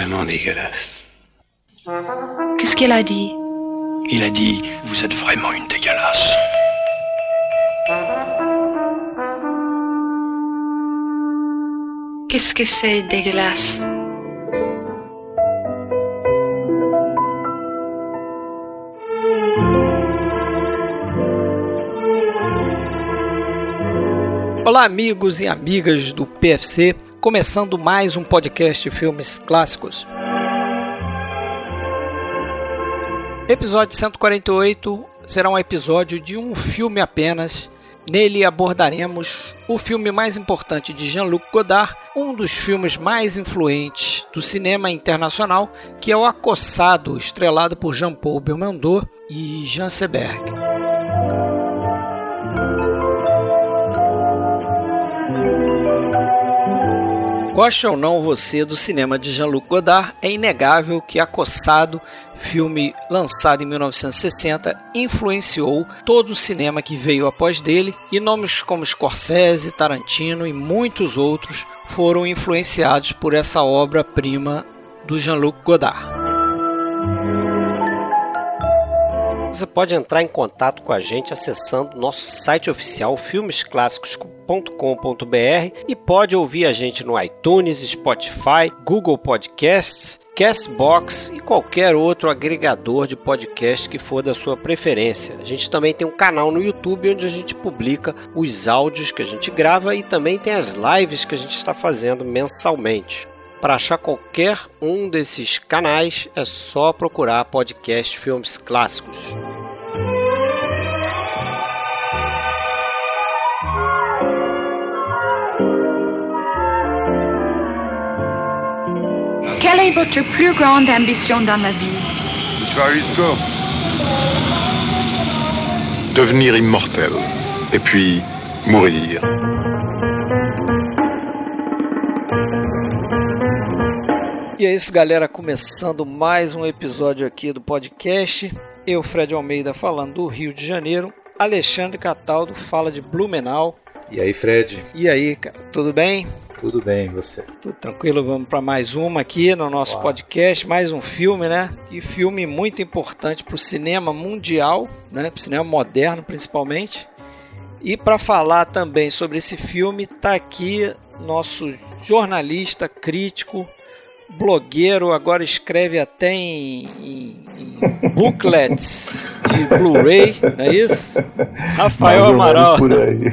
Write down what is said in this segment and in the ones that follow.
vraiment dégueulasse. Qu'est-ce qu'elle a dit Il a dit Vous êtes vraiment une dégueulasse. Qu'est-ce que c'est dégueulasse Olá, amigos e amigas do PFC, começando mais um podcast de filmes clássicos. Episódio 148 será um episódio de um filme apenas. Nele abordaremos o filme mais importante de Jean-Luc Godard, um dos filmes mais influentes do cinema internacional, que é O Acossado, estrelado por Jean-Paul Belmondo e Jean Seberg. Goste ou não você do cinema de Jean-Luc Godard, é inegável que Acossado, filme lançado em 1960, influenciou todo o cinema que veio após dele e nomes como Scorsese, Tarantino e muitos outros foram influenciados por essa obra-prima do Jean-Luc Godard. Você pode entrar em contato com a gente acessando nosso site oficial filmesclássicos.com.br e pode ouvir a gente no iTunes, Spotify, Google Podcasts, Castbox e qualquer outro agregador de podcast que for da sua preferência. A gente também tem um canal no YouTube onde a gente publica os áudios que a gente grava e também tem as lives que a gente está fazendo mensalmente. Para achar qualquer um desses canais é só procurar podcast Filmes Clássicos. Quelle est votre plus grande ambition dans la vie Monsieur Arisco, devenir immortel et puis mourir. E é isso, galera. Começando mais um episódio aqui do podcast. Eu, Fred Almeida, falando do Rio de Janeiro. Alexandre Cataldo fala de Blumenau. E aí, Fred? E aí, cara, tudo bem? Tudo bem, e você? Tudo tranquilo? Vamos para mais uma aqui no nosso Uau. podcast. Mais um filme, né? Que filme muito importante para o cinema mundial, né? Para o cinema moderno, principalmente. E para falar também sobre esse filme, tá aqui nosso jornalista, crítico, blogueiro, agora escreve até em, em- em booklets de Blu-ray, não é isso? Rafael Amaral. por aí.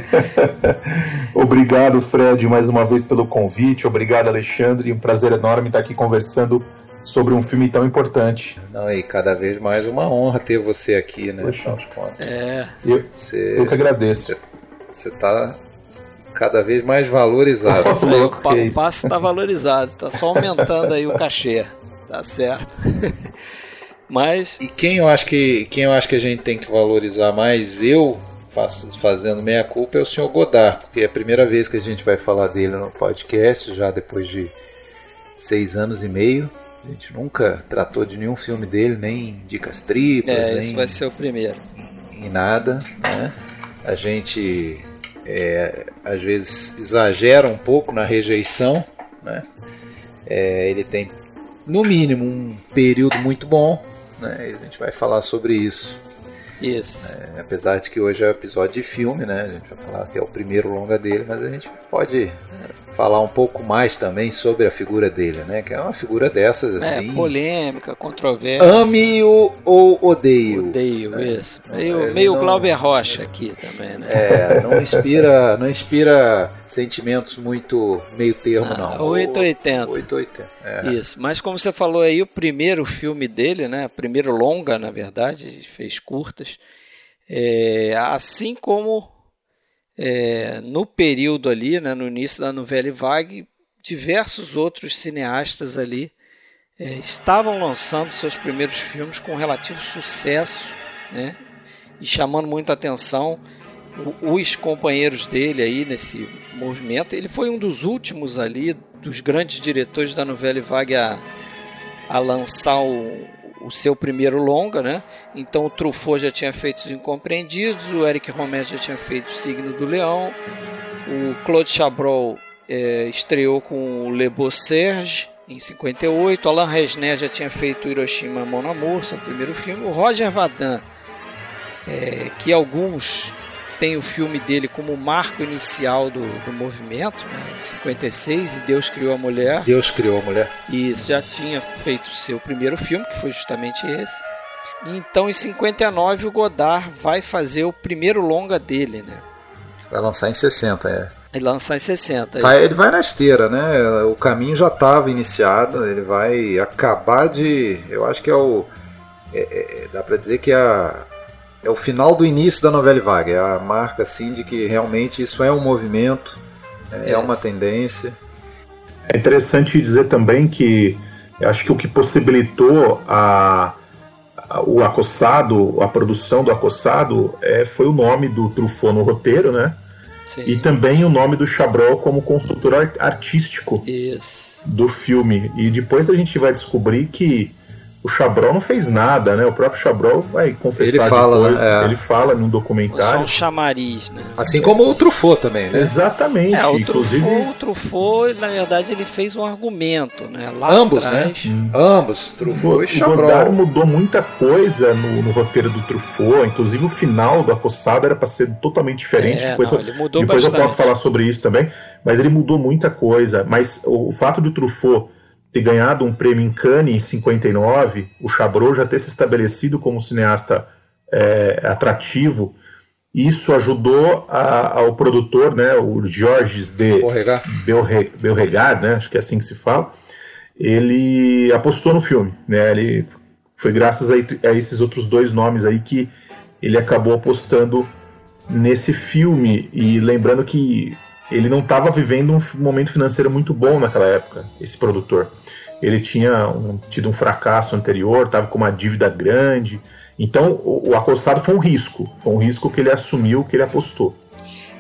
Obrigado, Fred, mais uma vez pelo convite. Obrigado, Alexandre. Um prazer enorme estar aqui conversando sobre um filme tão importante. Não, e cada vez mais uma honra ter você aqui, né? Poxa. Afinal de contas. É, Eu, Você, eu que agradeço. você tá cada vez mais valorizado. isso aí, o, pa- é passe está valorizado, tá só aumentando aí o cachê, tá certo. Mas E quem eu acho que quem eu acho que a gente tem que valorizar mais, eu faço, fazendo meia culpa, é o senhor Godard, porque é a primeira vez que a gente vai falar dele no podcast, já depois de seis anos e meio. A gente nunca tratou de nenhum filme dele, nem dicas triplas, é, nem esse vai ser o primeiro. em nada, né? A gente é, às vezes exagera um pouco na rejeição, né? É, ele tem no mínimo um período muito bom, né? A gente vai falar sobre isso. Isso. É, apesar de que hoje é episódio de filme, né? A gente vai falar que é o primeiro longa dele, mas a gente pode é, falar um pouco mais também sobre a figura dele, né? Que é uma figura dessas É, assim. polêmica, controvérsia. Ame-o ou odeio. Odeio, isso. Meio, Ele meio não- Glauber Rocha aqui também, né? É, não inspira, não inspira sentimentos muito meio termo, Ah, não. 880. 880. É. Isso, mas como você falou aí, o primeiro filme dele, né? O primeiro longa, na verdade, fez curtas. É, assim como é, no período ali, né, no início da novela Vague, diversos outros cineastas ali é, estavam lançando seus primeiros filmes com relativo sucesso, né? E chamando muita atenção os companheiros dele aí nesse movimento. Ele foi um dos últimos ali, dos grandes diretores da novela Vague a, a lançar o, o seu primeiro longa, né? Então o Truffaut já tinha feito Os Incompreendidos, o Eric Romer já tinha feito O Signo do Leão, o Claude Chabrol eh, estreou com o Le Beau Serge, em 58. Alain Resnais já tinha feito Hiroshima Mon Amour, seu primeiro filme. O Roger Vadan, é, que alguns têm o filme dele como marco inicial do, do movimento, né, em 56, e Deus Criou a Mulher. Deus Criou a Mulher. E isso já tinha feito seu primeiro filme, que foi justamente esse. Então, em 59, o Godard vai fazer o primeiro longa dele, né? Vai lançar em 60, é. Ele lançar em 60. Vai, ele vai na esteira, né? O caminho já estava iniciado, ele vai acabar de. Eu acho que é o. É, é, dá para dizer que é, a, é o final do início da novela vaga. É a marca assim de que realmente isso é um movimento, é, é uma tendência. É interessante dizer também que eu acho que o que possibilitou a, a, o acossado, a produção do acossado, é, foi o nome do Truffaut no roteiro, né? Sim. E também o nome do Chabrol como consultor artístico Isso. do filme. E depois a gente vai descobrir que o Chabrol não fez nada, né? O próprio Chabrol vai confessar Ele fala, depois. né? É. Ele fala num Só documentário. um chamariz, né? Assim como o Truffaut também, né? Exatamente. É, o Inclusive, Truffaut, o Truffaut, na verdade, ele fez um argumento, né? Lá Ambos, atrás. né? Ambos, o, Truffaut o e Godard Chabrol. mudou muita coisa no, no roteiro do Truffaut. Inclusive o final do Acossado era para ser totalmente diferente. É, depois não, eu, ele mudou depois eu bastante. posso falar sobre isso também. Mas ele mudou muita coisa. Mas o, o fato de o Truffaut ter ganhado um prêmio em Cannes em 59, o Chabrol já ter se estabelecido como cineasta é, atrativo, isso ajudou a- ao produtor, né, o Georges de Borregar. Belre- Belregard, né, acho que é assim que se fala, ele apostou no filme, né, ele foi graças a, a esses outros dois nomes aí que ele acabou apostando nesse filme e lembrando que ele não estava vivendo um momento financeiro muito bom naquela época, esse produtor. Ele tinha um- tido um fracasso anterior, estava com uma dívida grande. Então, o, o acossado foi um risco. Foi um risco que ele assumiu, que ele apostou.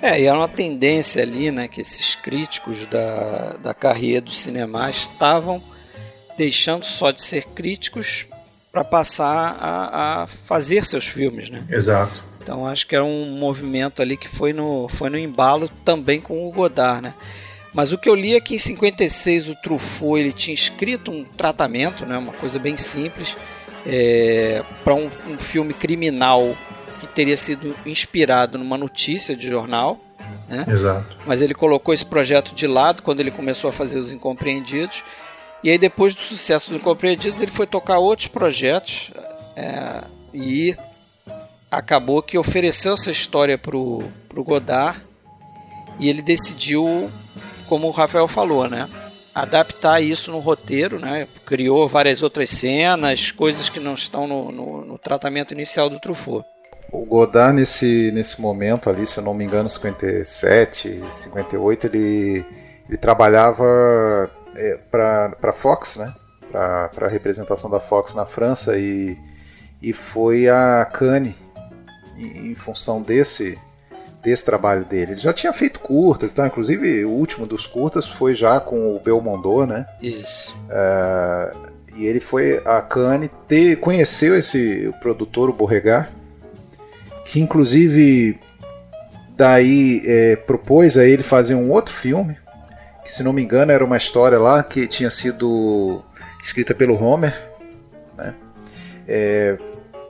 É, e era uma tendência ali, né, que esses críticos da, da carreira do cinema estavam deixando só de ser críticos para passar a, a fazer seus filmes, né? Exato. Então acho que era um movimento ali que foi no, foi no embalo também com o Godard, né? Mas o que eu li é que em 56 o Truffaut ele tinha escrito um tratamento, né, uma coisa bem simples, para um, um filme criminal que teria sido inspirado numa notícia de jornal, Exato. mas ele colocou esse projeto de lado quando ele começou a fazer os Incompreendidos. E aí, depois do sucesso dos Incompreendidos, ele foi tocar outros projetos é, e acabou que ofereceu essa história pro, pro Godard e ele decidiu, como o Rafael falou, né? Adaptar isso no roteiro, né? Criou várias outras cenas, coisas que não estão no, no, no tratamento inicial do Truffaut. O Godard, nesse, nesse momento ali, se eu não me engano, 57, 58, ele, ele trabalhava é, para a Fox, né? Para a representação da Fox na França e, e foi a Cannes em, em função desse, desse trabalho dele. Ele já tinha feito curtas, tá? inclusive o último dos curtas foi já com o Belmondo, né? Isso. É, e ele foi a Cannes, ter, conheceu esse produtor, o Borregar, que inclusive daí é, propôs a ele fazer um outro filme, que se não me engano era uma história lá que tinha sido escrita pelo Homer, né? É,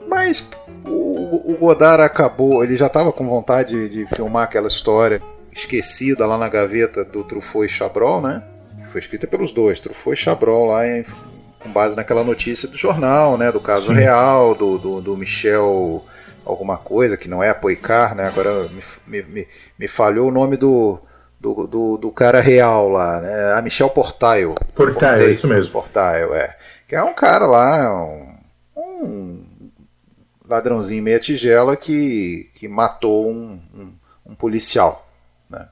mas o, o Godard acabou, ele já estava com vontade de, filmar aquela história esquecida lá na gaveta do Truffaut e Chabrol, né? Foi escrita pelos dois, Truffaut e Chabrol lá em, com base naquela notícia do jornal, né? Do caso Sim. real, do, do, do Michel alguma coisa, que não é Apoicar, né? Agora me, me, me falhou o nome do, do, do, do cara real lá, né? A Michel Portail. Portail, é isso mesmo. Portail, é. Que é um cara lá, um, um ladrãozinho meia tigela que, que matou um, um, um policial, né?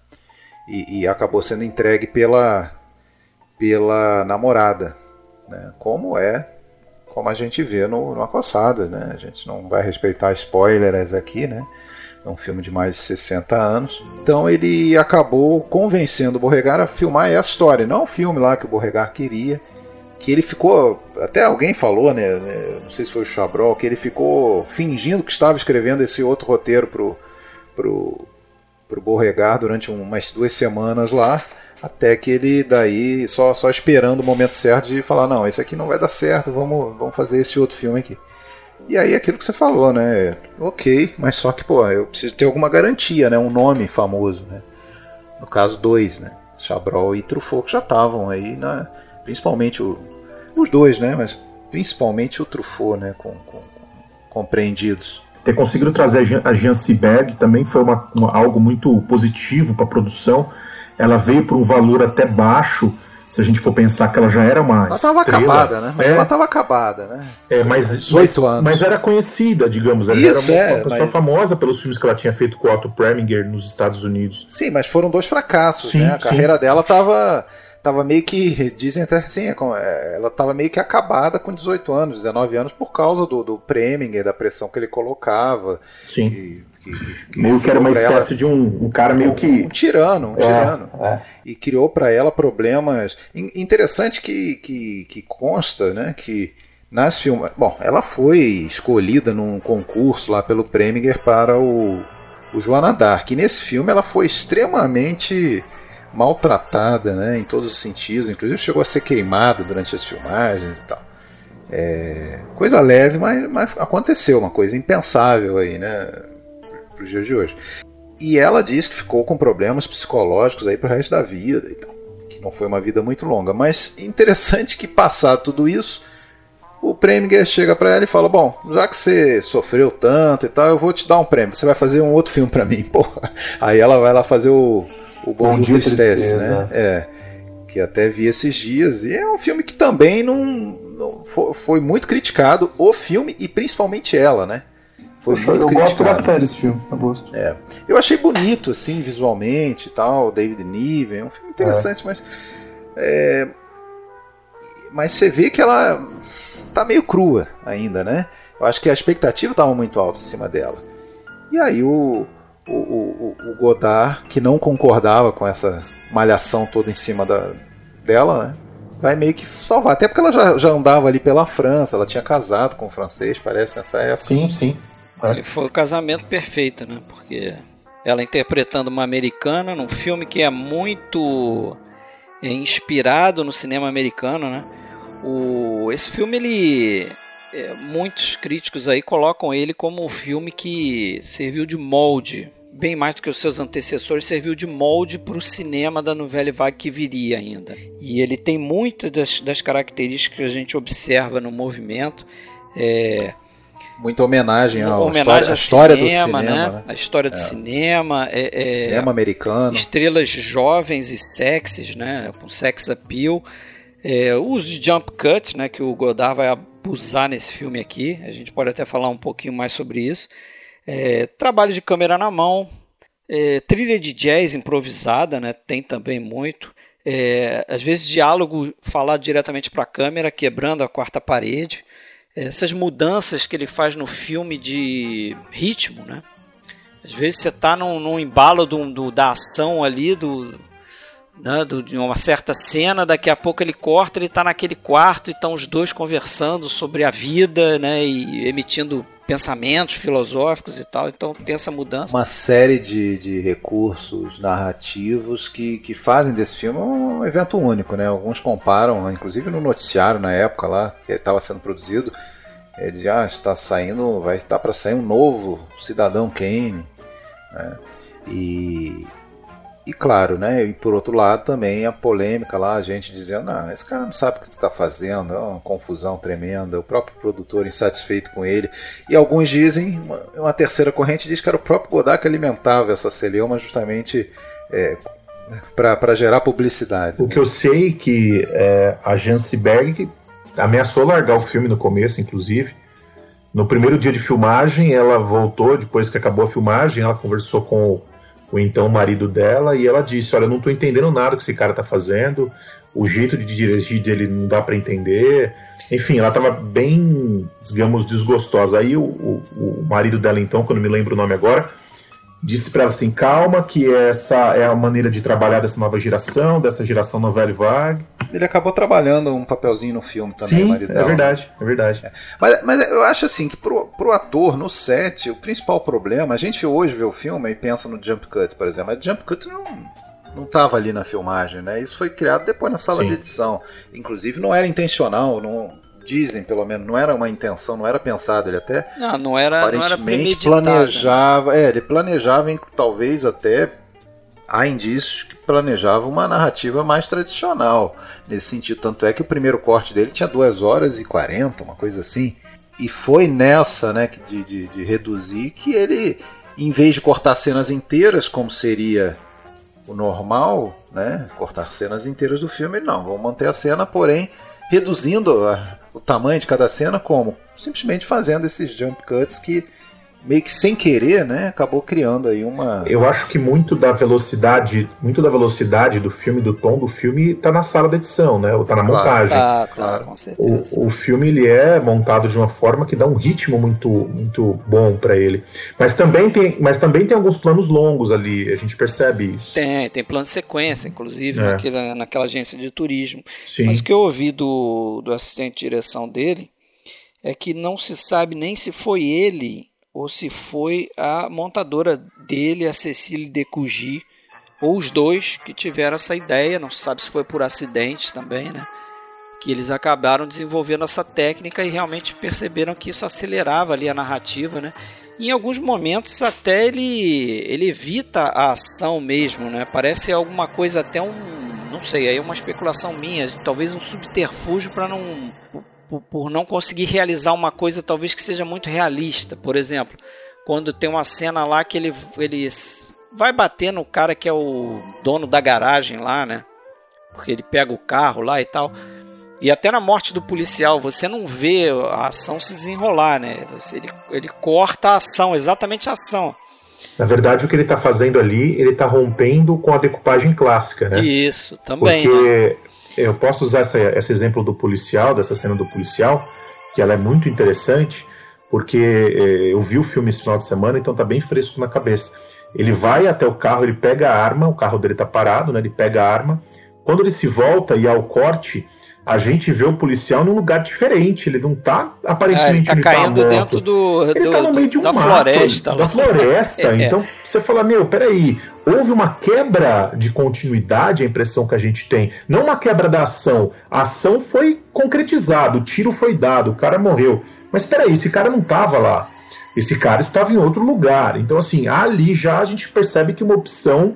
E, e acabou sendo entregue pela, pela namorada, né? Como é como a gente vê no, no Acossado, né? A gente não vai respeitar spoilers aqui, né? É um filme de mais de 60 anos. Então ele acabou convencendo o Borregar a filmar essa história, não o filme lá que o Borregar queria. Que ele ficou. Até alguém falou, né? né, Não sei se foi o Chabrol, que ele ficou fingindo que estava escrevendo esse outro roteiro pro, pro, pro Borregar durante umas duas semanas lá. Até que ele daí, só, só esperando o momento certo de falar, não, esse aqui não vai dar certo, vamos, vamos fazer esse outro filme aqui. E aí aquilo que você falou, né? Ok, mas só que, pô, eu preciso ter alguma garantia, né? Um nome famoso, né? No caso, dois, né? Chabrol e Truffaut, que já estavam aí, né? Principalmente o, os dois, né? Mas principalmente o Truffaut, né? Com, com, com compreendidos. Ter conseguido trazer a Jean Seberg também foi uma, uma algo muito positivo para a produção. Ela veio por um valor até baixo, se a gente for pensar que ela já era uma. Ela estava acabada, né? Mas é. ela estava acabada, né? É, mas, 18 mas, anos. Mas era conhecida, digamos. Ela Isso, era uma, é, pessoa mas... famosa pelos filmes que ela tinha feito com o Otto Preminger nos Estados Unidos. Sim, mas foram dois fracassos, sim, né? A sim. carreira dela estava tava meio que, dizem até assim, ela estava meio que acabada com 18 anos, 19 anos, por causa do, do Preminger, da pressão que ele colocava. Sim. Que, que, que meio que era uma espécie ela, de um, um, cara meio que. Um tirano, um é, tirano. É. E criou para ela problemas. Interessante que, que, que consta, né? Que nas filmes. Bom, ela foi escolhida num concurso lá pelo Preminger para o, o Joana Dark. E nesse filme ela foi extremamente maltratada, né? Em todos os sentidos. Inclusive chegou a ser queimada durante as filmagens e tal. É, coisa leve, mas, mas aconteceu uma coisa impensável aí, né? para os dias de hoje. E ela diz que ficou com problemas psicológicos aí para o resto da vida, então, que não foi uma vida muito longa. Mas interessante que passar tudo isso, o Preminger chega para ela e fala: Bom, já que você sofreu tanto e tal, eu vou te dar um prêmio. Você vai fazer um outro filme para mim, porra. Aí ela vai lá fazer o, o Bom, Bom Dia Tristeza, né? É. Que até vi esses dias. E é um filme que também não, não foi, foi muito criticado, o filme e principalmente ela, né? Foi eu, muito eu criticado. gosto bastante desse filme, eu gosto. É. Eu achei bonito, assim, visualmente e tal, David Niven, é um filme interessante, é. mas. É, mas você vê que ela tá meio crua ainda, né? Eu acho que a expectativa estava muito alta em cima dela. E aí o, o, o, o, Godard, que não concordava com essa malhação toda em cima da, dela, né? Vai meio que salvar. Até porque ela já, já andava ali pela França, ela tinha casado com um francês, parece, nessa época. Sim, sim. É. Foi o casamento perfeito, né? Porque ela interpretando uma americana num filme que é muito é, inspirado no cinema americano, né? O, esse filme, ele. É, muitos críticos aí colocam ele como um filme que serviu de molde, bem mais do que os seus antecessores, serviu de molde para o cinema da novela vague que viria ainda. E ele tem muitas das, das características que a gente observa no movimento. É, muita homenagem à homenagem história, cinema, do cinema, né? né? A história do é. cinema, é, é, cinema americano, estrelas jovens e sexys, né? Com sex appeal, é, o uso de jump cut, né? Que o Godard vai abusar nesse filme aqui. A gente pode até falar um pouquinho mais sobre isso. É, trabalho de câmera na mão, é, trilha de jazz improvisada, né? Tem também muito. É, às vezes diálogo falado diretamente para a câmera, quebrando a quarta parede essas mudanças que ele faz no filme de ritmo, né? Às vezes você está num, num, embalo do, do, da ação ali, do, né, do, de uma certa cena, daqui a pouco ele corta, ele está naquele quarto e estão os dois conversando sobre a vida, né? E emitindo pensamentos filosóficos e tal, então tem essa mudança. Uma série de, de recursos narrativos que, que fazem desse filme um evento único, né? Alguns comparam, inclusive no noticiário na época lá, que estava sendo produzido, eles já ah, está saindo, vai estar para sair um novo Cidadão Kane, né? E e claro, né? E por outro lado também a polêmica lá, a gente dizendo, ah, esse cara não sabe o que está fazendo, é uma confusão tremenda, o próprio produtor insatisfeito com ele. E alguns dizem, uma, uma terceira corrente diz que era o próprio Godard que alimentava essa celeuma justamente é, para gerar publicidade. O que eu sei que é, a Janseberg ameaçou largar o filme no começo, inclusive. No primeiro dia de filmagem, ela voltou, depois que acabou a filmagem, ela conversou com o então marido dela, e ela disse: Olha, eu não estou entendendo nada que esse cara está fazendo, o jeito de dirigir dele não dá para entender. Enfim, ela estava bem, digamos, desgostosa. Aí o, o, o, marido dela, então, não me lembro o nome agora, disse para ela assim: calma, que essa é a maneira de trabalhar dessa nova geração, dessa geração novela vague. Ele acabou trabalhando um papelzinho no filme também, Sim, o marido é dela. verdade, é verdade. É. Mas, mas eu acho assim que pro, pro ator, no set, o principal problema, a gente hoje vê o filme e pensa no jump cut, por exemplo, mas jump cut não, não estava ali na filmagem, né? Isso foi criado depois na sala Sim. de edição. Inclusive não era intencional, não dizem pelo menos, não era uma intenção, não era pensado, ele até não, não era, aparentemente não era planejava, né? é, ele planejava talvez até há indícios que planejava uma narrativa mais tradicional nesse sentido. Tanto é que o primeiro corte dele tinha 2 horas e 40, uma coisa assim. E foi nessa, né, de, de, de reduzir, que ele, em vez de cortar cenas inteiras, como seria o normal, né, cortar cenas inteiras do filme, não, vamos manter a cena, porém reduzindo a, o tamanho de cada cena, como? Simplesmente fazendo esses jump cuts que meio que sem querer, né, acabou criando aí uma. Eu acho que muito da velocidade, muito da velocidade do filme, do tom do filme, tá na sala de edição, né? Ou tá na claro, montagem. Tá, claro, com certeza. O, o filme ele é montado de uma forma que dá um ritmo muito, muito bom para ele. Mas também tem, mas também tem alguns planos longos ali. A gente percebe isso. Tem, tem plano de sequência, inclusive é. naquela, naquela agência de turismo. Sim. Mas o que eu ouvi do, do assistente de direção dele é que não se sabe nem se foi ele ou se foi a montadora dele, a Cecília Decugi, ou os dois que tiveram essa ideia, não se sabe se foi por acidente também, né? Que eles acabaram desenvolvendo essa técnica e realmente perceberam que isso acelerava ali a narrativa, né? Em alguns momentos até ele, ele evita a ação mesmo, né? Parece alguma coisa até um, não sei, aí é uma especulação minha, talvez um subterfúgio para não por, por não conseguir realizar uma coisa talvez que seja muito realista. Por exemplo, quando tem uma cena lá que ele, ele vai bater no cara que é o dono da garagem lá, né? Porque ele pega o carro lá e tal. E até na morte do policial, você não vê a ação se desenrolar, né? Ele, ele corta a ação, exatamente a ação. Na verdade, o que ele está fazendo ali, ele está rompendo com a decupagem clássica, né? Isso, também. Porque né? Eu posso usar essa, esse exemplo do policial, dessa cena do policial, que ela é muito interessante, porque eh, eu vi o filme esse final de semana, então tá bem fresco na cabeça. Ele vai até o carro, ele pega a arma, o carro dele tá parado, né? Ele pega a arma. Quando ele se volta e ao corte, a gente vê o policial num lugar diferente. Ele não tá aparentemente. É, ele tá caindo tá dentro do, ele do, tá no meio de um da mato, floresta. Da floresta. é. Então você fala, meu, peraí, houve uma quebra de continuidade, a impressão que a gente tem. Não uma quebra da ação. A ação foi concretizada, o tiro foi dado, o cara morreu. Mas peraí, esse cara não tava lá. Esse cara estava em outro lugar. Então, assim, ali já a gente percebe que uma opção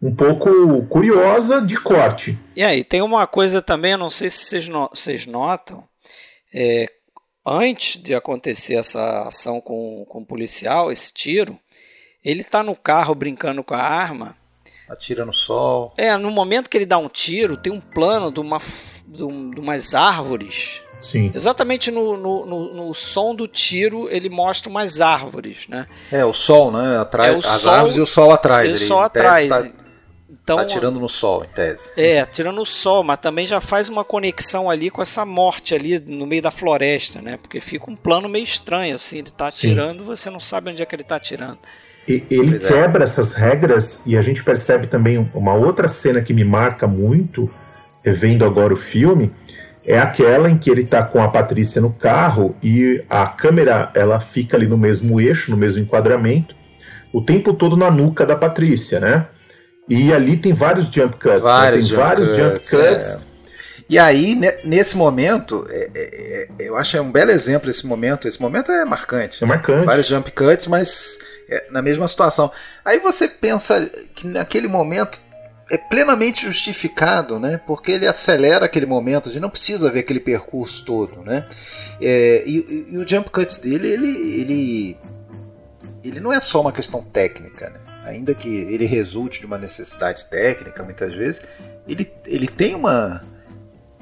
um pouco curiosa de corte. E aí, tem uma coisa também, não sei se vocês, no, vocês notam, é, antes de acontecer essa ação com, com o policial, esse tiro, ele está no carro brincando com a arma. Atira no sol. É, no momento que ele dá um tiro, tem um plano de, uma, de, um, de umas árvores. Sim. Exatamente no, no, no, no, som do tiro, ele mostra umas árvores, né? É, o sol, né? Atrás, é as sol, árvores e o sol atrás. E o sol atrás. Tá então, tá tirando no sol, em tese. É, tirando no sol, mas também já faz uma conexão ali com essa morte ali no meio da floresta, né? Porque fica um plano meio estranho, assim, ele tá atirando, você não sabe onde é que ele tá atirando. E, ele pois é. quebra é. essas regras e a gente percebe também uma outra cena que me marca muito, vendo agora o filme, é aquela em que ele tá com a Patrícia no carro e a câmera ela fica ali no mesmo eixo, no mesmo enquadramento, o tempo todo na nuca da Patrícia, né? E ali tem vários jump cuts. Né? Vários né? Tem jump vários cuts, jump cuts. É. E aí, nesse momento, é, é, é, eu acho é um belo exemplo esse momento. Esse momento é marcante. É marcante. Vários jump cuts, mas é, na mesma situação. Aí você pensa que naquele momento é plenamente justificado, né? Porque ele acelera aquele momento, a gente não precisa ver aquele percurso todo, né? É, e, e, o jump cut dele, ele, ele, ele não é só uma questão técnica, né? Ainda que ele resulte de uma necessidade técnica muitas vezes, ele, ele tem uma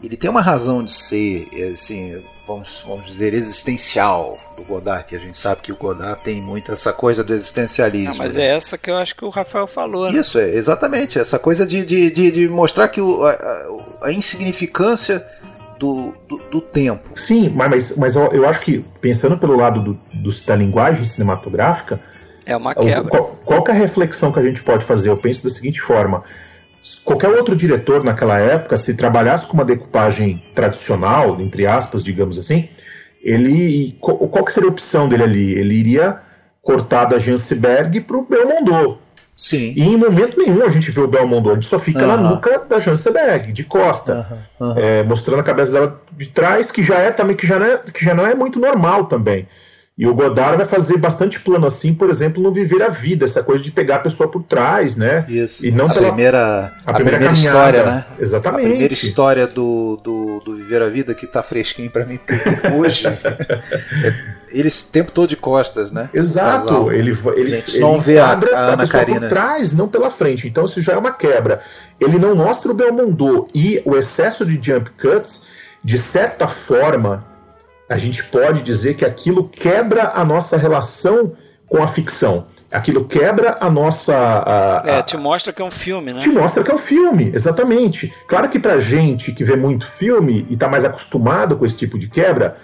ele tem uma razão de ser, assim, vamos, vamos dizer, existencial do Godard, que a gente sabe que o Godard tem muito essa coisa do existencialismo. Ah, mas né? é essa que eu acho que o Rafael falou, né? Isso, é, exatamente, essa coisa de, de, de, de mostrar que o, a, a, insignificância do, do, do, tempo. Sim, mas, mas eu, eu acho que, pensando pelo lado do, do da linguagem cinematográfica, é uma quebra. Qual, qual é a reflexão que a gente pode fazer? Eu penso da seguinte forma: qualquer outro diretor naquela época, se trabalhasse com uma decupagem tradicional, entre aspas, digamos assim, ele qual, que seria a opção dele ali? Ele iria cortar da Jansberg para o Belmondo. Sim. E em momento nenhum a gente vê o Belmondo, a gente só fica na Aham. nuca da Janseberg, de costa, é, mostrando a cabeça dela de trás, que já é também que já não é, que já não é muito normal também. E o Godard vai fazer bastante plano assim, por exemplo, no Viver a Vida, essa coisa de pegar a pessoa por trás, né? Isso. E não a pela- primeira, a primeira primeira, história, né? Exatamente. A primeira história do, do, do Viver a Vida que tá fresquinho pra mim, porque hoje é, eles o tempo todo de costas, né? Exato, Casal. ele, ele, ele não vê a- a Ana Karina. por trás, não pela frente. Então isso já é uma quebra. Ele não mostra o Belmondo e o excesso de jump cuts, de certa forma, a gente pode dizer que aquilo quebra a nossa relação com a ficção. Aquilo quebra a nossa. a- É, a- te mostra que é um filme, né? te mostra que é um filme, exatamente. Claro que pra gente que vê muito filme e tá mais acostumado com esse tipo de quebra,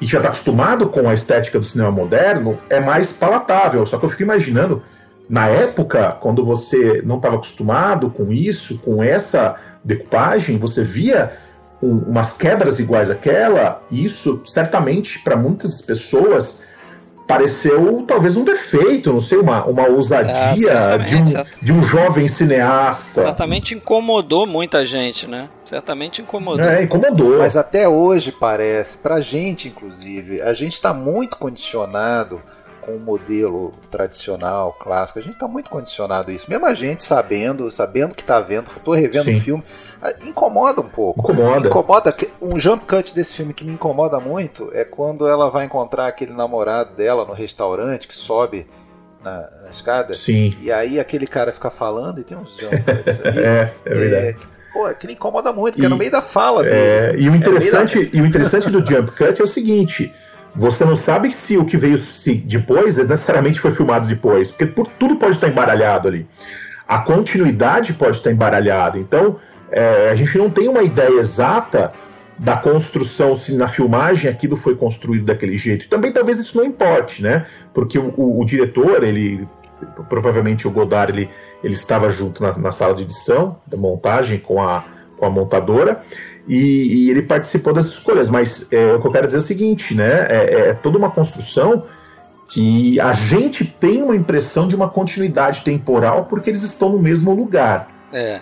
e já tá acostumado com a estética do cinema moderno, é mais palatável. Só que eu fico imaginando, na época, quando você não estava acostumado com isso, com essa decupagem, você via um- umas quebras iguais àquela, e isso certamente para muitas pessoas pareceu talvez um defeito, não sei, uma, uma ousadia certamente, de, um, de um jovem cineasta. Certamente incomodou muita gente, né? Certamente incomodou. É, incomodou. Mas até hoje parece, pra gente inclusive, a gente está muito condicionado com o modelo tradicional, clássico. A gente está muito condicionado a isso. Mesmo a gente sabendo, sabendo que está vendo, tô revendo o filme, ah, incomoda um pouco. Incomoda. Incomoda. Um jump cut desse filme que me incomoda muito é quando ela vai encontrar aquele namorado dela no restaurante que sobe na, na escada. Sim, E aí aquele cara fica falando e tem uns jump cuts ali. é, é verdade. É, que, pô, aquilo incomoda muito, porque é no E- meio da fala dele. É, e, o interessante, meio e o interessante do jump cut é o seguinte: você não sabe se o que veio se- depois necessariamente foi filmado depois, porque por- tudo pode estar embaralhado ali. A continuidade pode estar embaralhada. Então, é, a gente não tem uma ideia exata da construção, se na filmagem aquilo foi construído daquele jeito. Também talvez isso não importe, né? Porque o, o- o diretor, ele provavelmente o Godard, ele, ele estava junto na, na sala de edição, da montagem com a, com a montadora, e, e ele participou das escolhas. Mas é, o que eu quero dizer é o seguinte, né? É, é toda uma construção que a gente tem uma impressão de uma continuidade temporal porque eles estão no mesmo lugar É.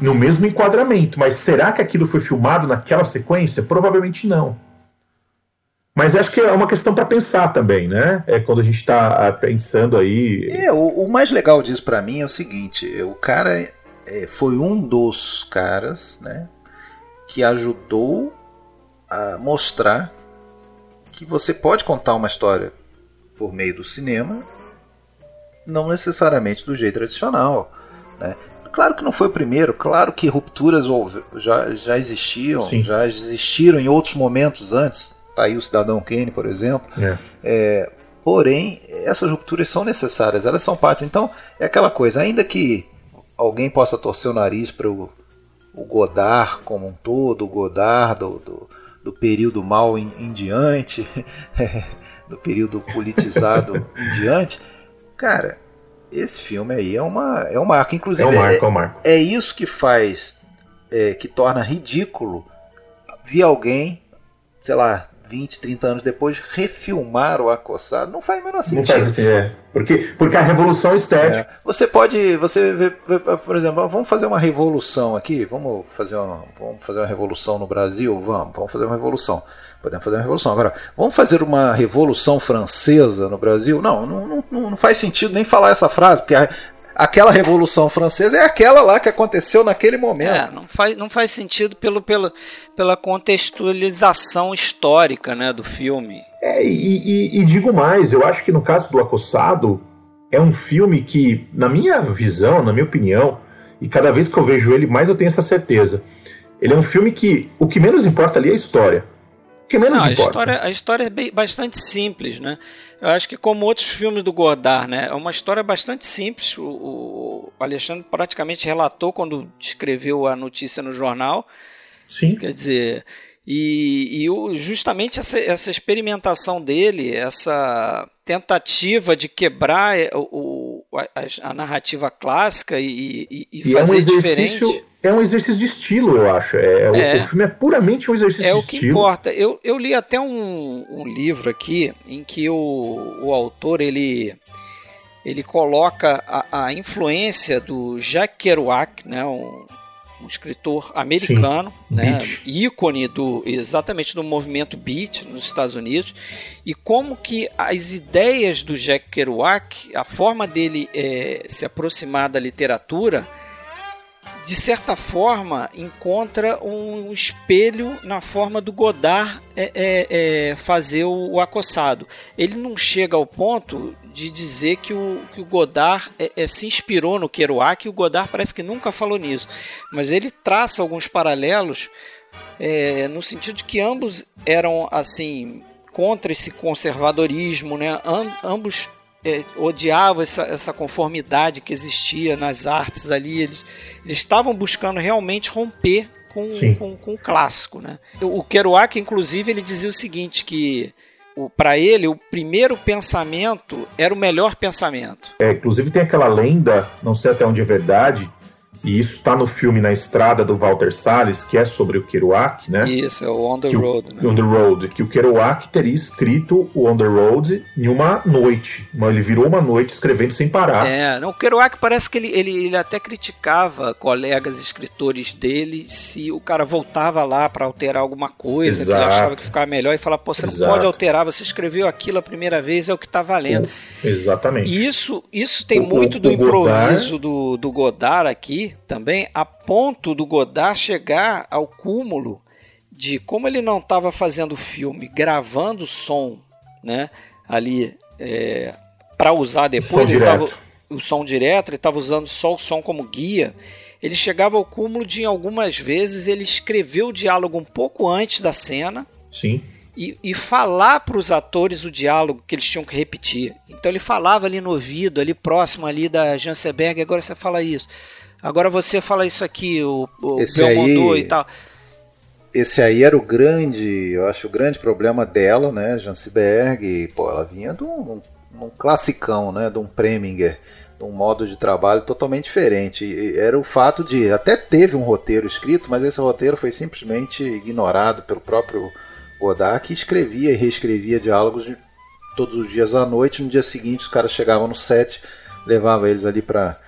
no mesmo enquadramento. Mas será que aquilo foi filmado naquela sequência? Provavelmente não. Mas acho que é uma questão para pensar também, né? É quando a gente está pensando aí. É, o, o mais legal disso pra mim é o seguinte: o cara é, foi um dos caras, né, que ajudou a mostrar que você pode contar uma história por meio do cinema, não necessariamente do jeito tradicional, né? Claro que não foi o primeiro, claro que rupturas houve- já, já existiam, Sim. já existiram em outros momentos antes. Tá aí o Cidadão Kane, por exemplo. É. Porém, essas rupturas são necessárias, elas são partes. Então, é aquela coisa, ainda que alguém possa torcer o nariz para o, o Godard como um todo, o Godard do, do, do período mal em, em diante, do período politizado em diante, cara, esse filme aí é uma, é um marco. É Inclusive, o Marco, é o Marco. é isso que faz, é, que torna ridículo ver alguém, sei lá, 20, 30 anos depois, refilmar o Acossado. Não faz o menor Não sentido. faz assim, é. Porque, porque a revolução estética. É. Você pode, você vê, vê, por exemplo, vamos fazer uma revolução aqui, vamos fazer uma, vamos fazer uma revolução no Brasil, vamos, vamos fazer uma revolução. Podemos fazer uma revolução. Agora, vamos fazer uma revolução francesa no Brasil? Não, não, não, não faz sentido nem falar essa frase, porque a- aquela revolução francesa é aquela lá que aconteceu naquele momento. É, não faz, não faz sentido pelo, pelo, pela contextualização histórica né, do filme. É, e, e- e digo mais, eu acho que no caso do Acossado, é um filme que, na minha visão, na minha opinião, e cada vez que eu vejo ele, mais eu tenho essa certeza. Ele é um filme que o que menos importa ali é a história. Que menos Não, a importa. história, a história é bem- bastante simples, né? Eu acho que como outros filmes do Godard, né? É uma história bastante simples. O, o Alexandre praticamente relatou quando escreveu a notícia no jornal. Sim. Quer dizer, e, e o- justamente essa, essa experimentação dele, essa tentativa de quebrar é, o, o- a, a narrativa clássica e, e- e E é um fazer exercício. diferente. É um exercício de estilo, eu acho. É, o- É. O, filme é puramente um exercício É de o que estilo. importa. Eu, eu li até um, um livro aqui em que o, o autor ele ele coloca a, a influência do Jack Kerouac, né, um, um escritor americano, Sim, né, ícone do exatamente do movimento beat nos Estados Unidos, e como que as ideias do Jack Kerouac, a forma dele é, se aproximar da literatura, de certa forma, encontra um espelho na forma do Godard é, é, é, fazer o, o, acossado. Ele não chega ao ponto de dizer que o, que o Godard é, é, se inspirou no Kerouac e o Godard parece que nunca falou nisso. Mas ele traça alguns paralelos é, no sentido de que ambos eram assim contra esse conservadorismo, né? ambos é, odiavam essa, essa conformidade que existia nas artes ali. Eles, eles estavam buscando realmente romper com, com, com, o clássico. Né? O Kerouac, inclusive, ele dizia o seguinte, que para ele o primeiro pensamento era o melhor pensamento. É, inclusive tem aquela lenda, não sei até onde é verdade, e isso está no filme Na Estrada do Walter Salles, que é sobre o Kerouac, né? Isso, é o On the Road. O, né? On the Road, que o Kerouac teria escrito o On the Road em uma noite. Ele virou uma noite escrevendo sem parar. É, não, o Kerouac parece que ele, ele, ele até criticava colegas escritores dele se o cara voltava lá para alterar alguma coisa, Exato. que ele achava que ficava melhor, e falava, pô, você Exato. não pode alterar, você escreveu aquilo a primeira vez, é o que está valendo. Exatamente. E isso, isso tem o, muito o, do o improviso Godard... do, do Godard aqui, também a ponto do Godard chegar ao cúmulo de como ele não estava fazendo filme, gravando som, né, ali é, para usar depois, ele tava, o som direto, ele estava usando só o som como guia. Ele chegava ao cúmulo de algumas vezes ele escreveu o diálogo um pouco antes da cena. Sim. E, e, falar para os atores o diálogo que eles tinham que repetir. Então ele falava ali no ouvido, ali próximo ali da Janseberg, agora você fala isso. Agora você fala isso aqui, o, o esse aí, e tal. Esse aí era o grande, eu acho, o grande problema dela, né, Janseberg. Pô, ela vinha de um, um classicão, né, de um Preminger, de um modo de trabalho totalmente diferente. E era o fato de, até teve um roteiro escrito, mas esse roteiro foi simplesmente ignorado pelo próprio Godard, que escrevia e reescrevia diálogos todos os dias à noite. No dia seguinte, os caras chegavam no set, levavam eles ali para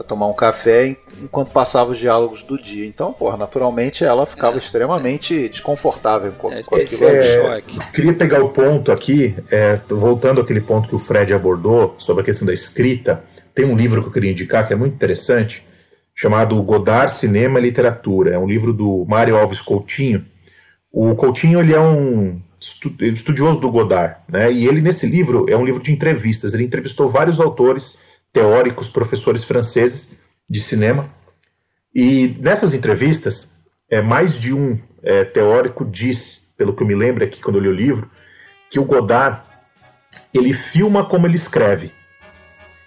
para tomar um café enquanto passava os diálogos do dia. Então, porra, naturalmente ela ficava é, extremamente desconfortável com, é, com aquilo. É, queria pegar o ponto aqui, é, voltando àquele ponto que o Fred abordou sobre a questão da escrita. Tem um livro que eu queria indicar que é muito interessante, chamado Godard Cinema e Literatura. É um livro do Mário Alves Coutinho. O Coutinho ele é um estudioso do Godard, né? E ele nesse livro é um livro de entrevistas. Ele entrevistou vários autores teóricos, professores franceses de cinema. E nessas entrevistas, é, mais de um é, teórico disse, pelo que eu me lembro aqui quando eu li o livro, que o Godard ele filma como ele escreve.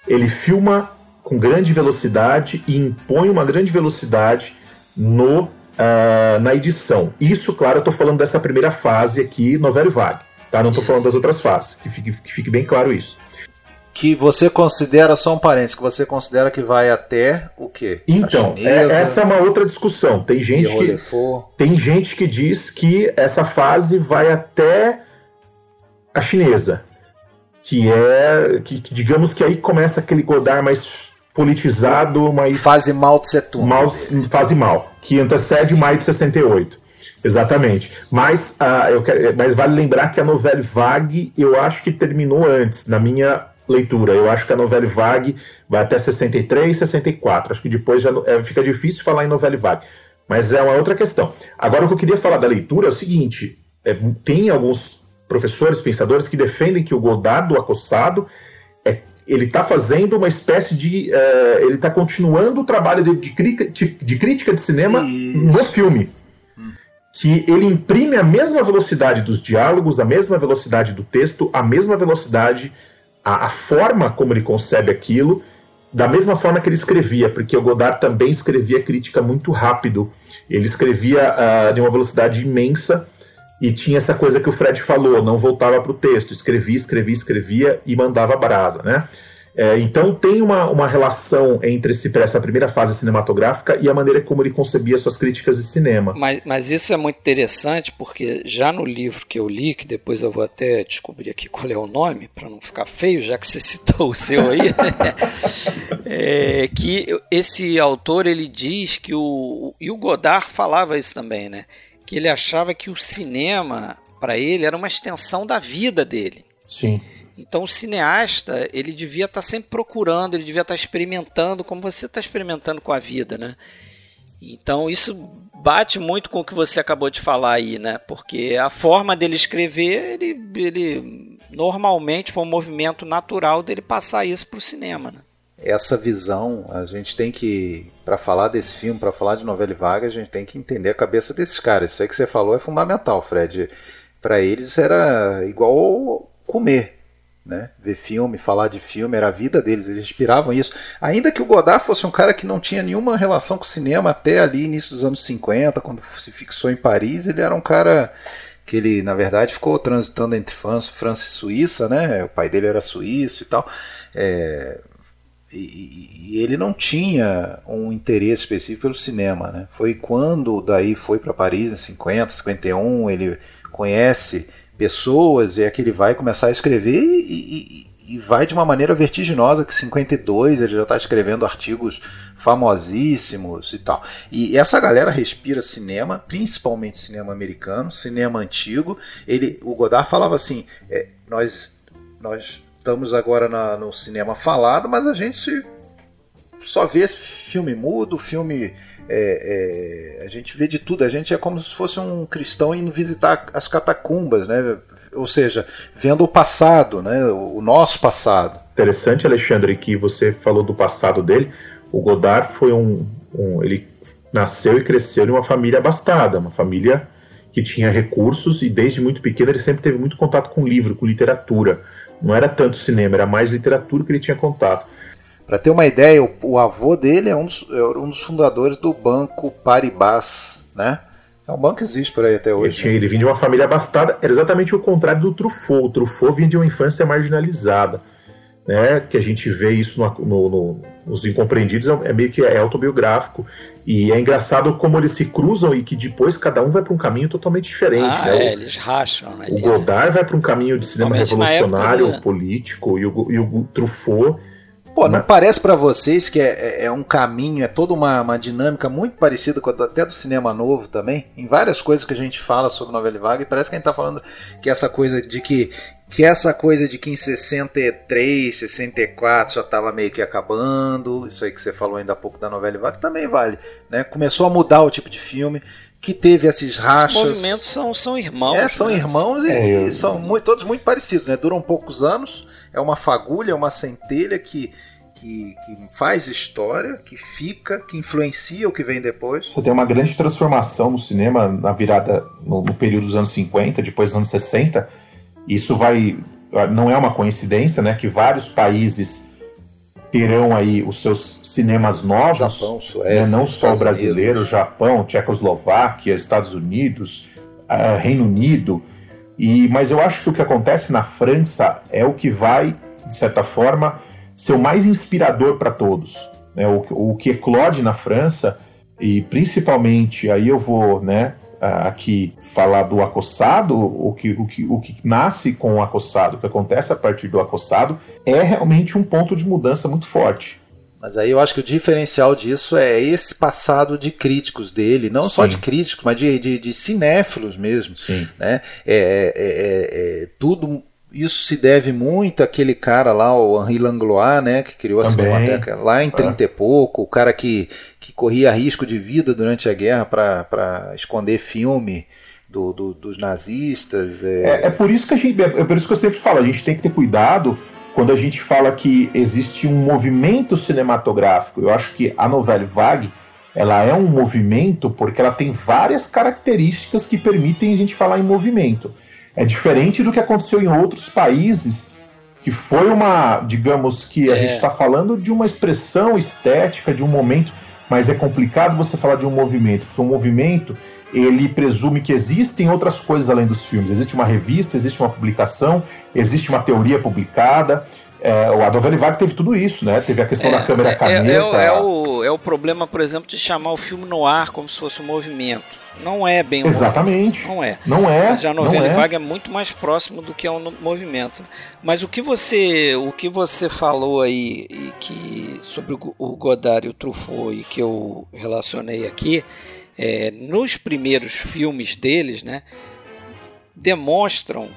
Ele filma com grande velocidade e impõe uma grande velocidade no, uh, na edição. Isso, claro, eu estou falando dessa primeira fase aqui, novela e vague. Tá? Não estou falando das outras fases, que fique, que fique bem claro isso que você considera, só um parênteses, que você considera que vai até o quê? Então, é, essa é uma outra discussão. Tem gente, que, tem gente que diz que essa fase vai até a chinesa. Que é. Que, que digamos que aí começa aquele Godard mais politizado, mais. Fase Mao Tse Tung. Mal, fase mal, que antecede maio de 68. Exatamente. Mas, uh, eu quero, mas vale lembrar que a novela Vague eu acho que terminou antes, na minha leitura. Eu acho que a novela vague vai até 63, 64. Acho que depois já é, fica difícil falar em novela vague. Mas é uma outra questão. Agora, o que eu queria falar da leitura é o seguinte: é, tem alguns professores, pensadores que defendem que o Godard do Acossado é, ele está fazendo uma espécie de. Uh, ele está continuando o trabalho de, de, de, crítica de cinema Sim. no filme. Que ele imprime a mesma velocidade dos diálogos, a mesma velocidade do texto, a mesma velocidade a, a, forma como ele concebe aquilo, da mesma forma que ele escrevia, porque o Godard também escrevia crítica muito rápido. Ele escrevia uh, de uma velocidade imensa e tinha essa coisa que o Fred falou, não voltava para o texto, escrevia, escrevia, escrevia e mandava brasa, né? É, então tem uma, uma relação entre esse, essa primeira fase cinematográfica e a maneira como ele concebia suas críticas de cinema. Mas, mas isso é muito interessante porque já no livro que eu li, que depois eu vou até descobrir aqui qual é o nome, para não ficar feio, já que você citou o seu aí, é, que esse autor ele diz que o. E o Godard falava isso também, né? Que ele achava que o cinema, para ele, era uma extensão da vida dele. Sim. Então o cineasta, ele devia estar tá sempre procurando, ele devia estar tá experimentando como você está experimentando com a vida, né? Então isso bate muito com o que você acabou de falar aí, né? Porque a forma dele escrever, ele, ele normalmente foi um movimento natural dele passar isso para o cinema, né? Essa visão, a gente tem que, para falar desse filme, para falar de novela e vaga, a gente tem que entender a cabeça desses caras. Isso aí que você falou é fundamental, Fred. Para eles era igual comer né? Ver filme, falar de filme, era a vida deles, eles respiravam isso. Ainda que o Godard fosse um cara que não tinha nenhuma relação com o cinema até ali início dos anos 50, quando se fixou em Paris, ele era um cara que ele, na verdade, ficou transitando entre França, e Suíça, né? O pai dele era suíço e tal. É, e, e, ele não tinha um interesse específico pelo cinema, né? Foi quando daí foi para Paris em 50, 51, ele conhece pessoas, e é que ele vai começar a escrever e, e, e vai de uma maneira vertiginosa, que 52 ele já está escrevendo artigos famosíssimos e tal. E essa galera respira cinema, principalmente cinema americano, cinema antigo. Ele, o Godard falava assim, é, nós, nós estamos agora na, no cinema falado, mas a gente só vê filme mudo, filme é, é, a gente vê de tudo, a gente é como se fosse um cristão indo visitar as catacumbas, né? ou seja, vendo o passado, né? o nosso passado. Interessante, Alexandre, que você falou do passado dele. O Godard foi um, um ele nasceu e cresceu em uma família abastada, uma família que tinha recursos e desde muito pequeno ele sempre teve muito contato com livro, com literatura. Não era tanto cinema, era mais literatura que ele tinha contato. Para ter uma ideia, o, o, avô dele é um, dos, é um dos fundadores do Banco Paribas, né? É um banco que existe por aí até hoje. Ele, tinha, ele vinha de uma família abastada, era exatamente o contrário do Truffaut. O Truffaut vinha de uma infância marginalizada. Né, que a gente vê isso no, no, no, nos Incompreendidos, é, é meio que é autobiográfico. E é engraçado como eles se cruzam e que depois cada um vai para um caminho totalmente diferente. Ah, né? é, eles racham. Né? O Godard vai para um caminho de cinema revolucionário, época, político, e o, e o Truffaut Pô, não parece para vocês que é, é, é, um caminho, é toda uma, uma dinâmica muito parecida com a, até do cinema novo também? Em várias coisas que a gente fala sobre novela vaga, e parece que a gente tá falando que essa coisa de que que essa coisa de que em 63, 64 já estava meio que acabando, isso aí que você falou ainda há pouco da novela vaga também vale, né? Começou a mudar o tipo de filme, que teve esses rachas. Os movimentos são, são irmãos. É, são né? irmãos e, é, são muito, todos muito parecidos, né? Duram poucos anos é uma fagulha, é uma centelha que, que, que, faz história, que fica, que influencia o que vem depois. Você tem uma grande transformação no cinema na virada, no, no período dos anos 50, depois dos anos 60. Isso vai. Não é uma coincidência, né? Que vários países terão aí os seus cinemas novos. Japão, Suécia, né, não só o brasileiro, Unidos. Japão, Tchecoslováquia, Estados Unidos, uh, Reino Unido. E, mas eu acho que o que acontece na França é o que vai, de certa forma, ser o mais inspirador para todos. Né? O, o que eclode na França, e principalmente, aí eu vou né, aqui falar do acossado, o que, o, que, o que nasce com o acossado, o que acontece a partir do acossado, é realmente um ponto de mudança muito forte. Mas aí eu acho que o diferencial disso é esse passado de críticos dele, não Sim. só de críticos, mas de, de, de cinéfilos mesmo. Sim. Né? É, é, é, é, tudo isso se deve muito àquele cara lá, o Henri Langlois, né, que criou a Cinemateca lá em 30 é. e pouco, o cara que, que corria risco de vida durante a guerra para esconder filme. Do, do, dos nazistas. É... É, é... por isso que a gente, é por isso que eu sempre falo, a gente tem que ter cuidado quando a gente fala que existe um movimento cinematográfico, eu acho que a novela vague ela é um movimento porque ela tem várias características que permitem a gente falar em movimento. É diferente do que aconteceu em outros países, que foi uma, digamos que a é. gente está falando de uma expressão estética, de um momento, mas é complicado você falar de um movimento, porque o um movimento ele presume que existem outras coisas além dos filmes. Existe uma revista, existe uma publicação, existe uma teoria publicada. É, o Adolfo Wagner teve tudo isso, né? Teve a questão É, da câmera é- caneta. É, é o, é o problema, por exemplo, de chamar o filme no ar como se fosse um movimento. Não é bem um Exatamente. movimento. Não é. Não é. Já a novela é. vaga é muito mais próximo do que é um movimento. Mas o que você, o que você falou aí e que sobre o Godard e o Truffaut e que eu relacionei aqui, é, nos primeiros filmes deles, né, demonstram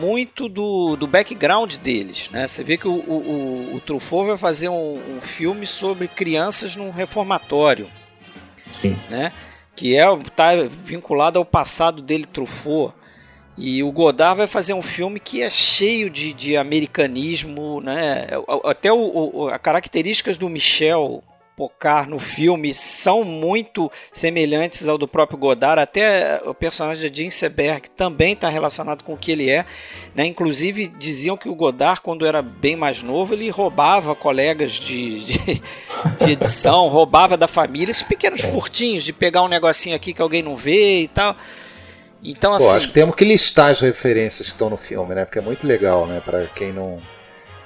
muito do, do background deles, né? Você vê que o, o, o- Truffaut vai fazer um, um filme sobre crianças num reformatório Sim. né? Que é tá vinculado ao passado dele, Truffaut. E o Godard vai fazer um filme que é cheio de, de americanismo, né? Até o, o- as características do Michel Pocard no filme são muito semelhantes ao do próprio Godard. Até o personagem de Jim Seberg também está relacionado com o que ele é. Né? Inclusive diziam que o Godard, quando era bem mais novo, ele roubava colegas de, de, de edição, roubava da família, esses pequenos furtinhos de pegar um negocinho aqui que alguém não vê e tal. Então, Pô, assim. acho que temos que listar as referências que estão no filme, né? Porque é muito legal, né? Para quem não.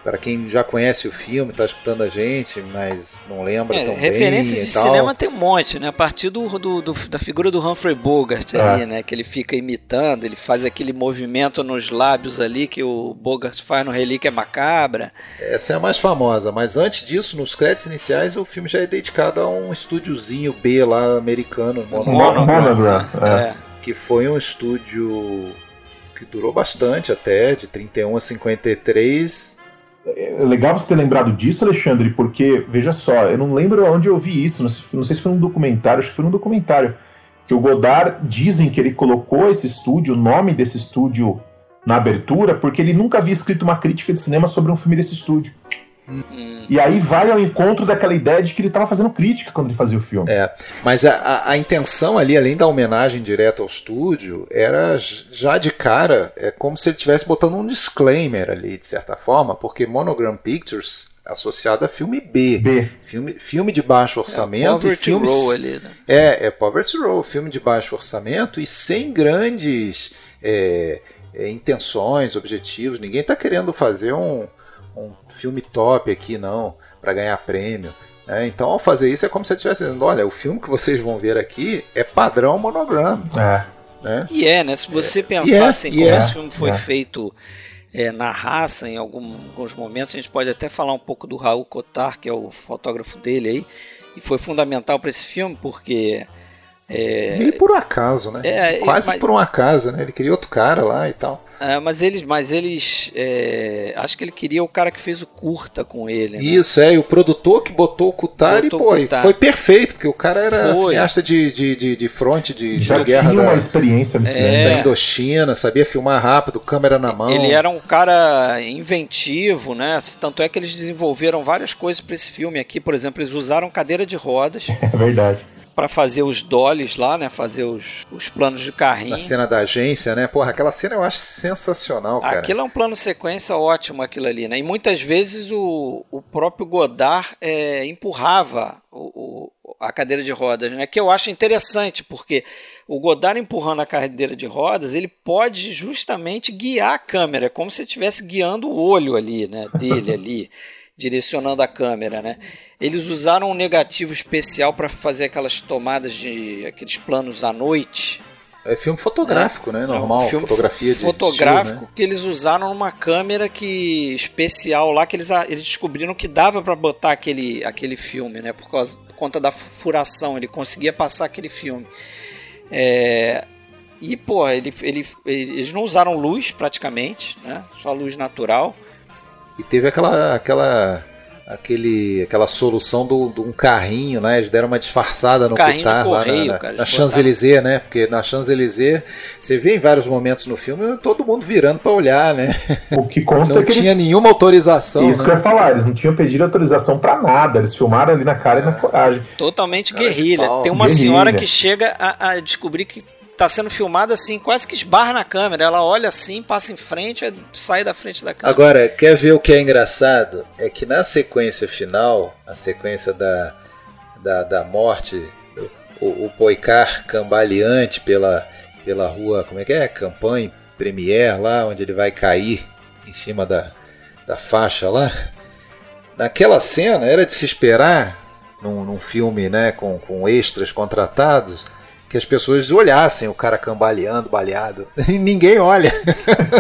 Para quem já conhece o filme, tá escutando a gente, mas não lembra É, tão referências bem de e tal. cinema tem um monte, né? A partir do, do- do- da figura do Humphrey Bogart ali, né? Que ele fica imitando, ele faz aquele movimento nos lábios ali que o Bogart faz no Relíquia Macabra. Essa é a mais famosa, mas antes disso, nos créditos iniciais, o filme já é dedicado a um estúdiozinho B lá americano, Monogram, Monogram, é. É. que foi um estúdio que durou bastante até, de 31 a 53. É legal você ter lembrado disso, Alexandre, porque, veja só, eu não lembro onde eu vi isso, não sei, se foi num documentário, acho que foi num documentário, que o Godard dizem que ele colocou esse estúdio, o nome desse estúdio na abertura, porque ele nunca havia escrito uma crítica de cinema sobre um filme desse estúdio. Hum, E aí vai ao encontro daquela ideia de que ele estava fazendo crítica quando ele fazia o filme. É, mas a, a- a intenção ali, além da homenagem direta ao estúdio, era já de cara, é como se ele estivesse botando um disclaimer ali, de certa forma, porque Monogram Pictures associado a filme B. B. Filme, filme de baixo orçamento e Poverty filmes. Row ali, né? É, é Poverty Row, filme de baixo orçamento e sem grandes é, é, intenções, objetivos. Ninguém está querendo fazer um, um filme top aqui, não, para ganhar prêmio. né? Então, ao fazer isso, é como se ele estivesse dizendo: olha, o filme que vocês vão ver aqui é padrão monograma. É. Né? E é, né? Se você E pensar é, assim, como é, esse filme foi é. feito é, na raça, em algum- alguns momentos, a gente pode até falar um pouco do Raul Cotar, que é o fotógrafo dele aí, e foi fundamental para esse filme, porque é, Meio por um acaso, né? É, Quase mas- por um acaso, né? Ele queria outro cara lá e tal. é, mas eles, mas eles é, acho que ele queria o cara que fez o curta com ele. né? Isso, é, e o produtor que botou o Kutar e Botou pô, o e Kutar. foi perfeito, porque o cara era Foi. cineasta de, de, de, de fronte de, de Já guerra tinha da, uma experiência muito É. da Indochina, sabia filmar rápido, câmera na mão. Ele era um cara inventivo, né? Tanto é que eles desenvolveram várias coisas para esse filme aqui. Por exemplo, eles usaram cadeira de rodas É verdade. Para fazer os dollies lá, né? Fazer os, os planos de carrinho. Na cena da agência, né? Porra, aquela cena eu acho sensacional, cara. Aquilo é um plano sequência ótimo, aquilo ali, né? E muitas vezes o, o próprio Godard é, empurrava o, o- a cadeira de rodas, né? Que eu acho interessante, porque o Godard empurrando a cadeira de rodas, ele pode justamente guiar a câmera, como se estivesse guiando o olho ali, né? Dele ali, direcionando a câmera, né? Eles usaram um negativo especial para fazer aquelas tomadas de aqueles planos à noite. É filme fotográfico, né? É Normal, um filme fotografia de fotográfico estilo, né? que eles usaram numa câmera que especial lá que eles, eles descobriram que dava para botar aquele, aquele filme, né? Por causa por conta da furação, ele conseguia passar aquele filme. É, e pô, ele, ele, eles não usaram luz praticamente, né? Só luz natural. E teve aquela, aquela, aquele, aquela solução do- de um carrinho, né? Eles deram uma disfarçada no Carrinho de Kutar lá correio, na, na, cara, na eles Champs-Élysées, né? Porque na Champs-Élysées, você vê em vários momentos no filme todo mundo virando pra olhar, né? O que consta Não é que tinha eles... nenhuma autorização. Isso né? que eu ia falar, eles não tinham pedido autorização pra nada, eles filmaram ali na cara e na coragem. Totalmente guerrilha. Tem uma Guerrilha. senhora que chega a, a descobrir que tá sendo filmada assim, quase que esbarra na câmera. Ela olha assim, passa em frente, sai da frente da câmera. Agora, quer ver o que é engraçado? É que na sequência final, a sequência da, da, da morte, o, o Poicar cambaleante pela, pela rua, como é que é? Campanha Premier lá, onde ele vai cair em cima da, da faixa lá. Naquela cena era de se esperar, num, num filme né, com, com extras contratados, que as pessoas olhassem o cara cambaleando, baleado. E ninguém olha.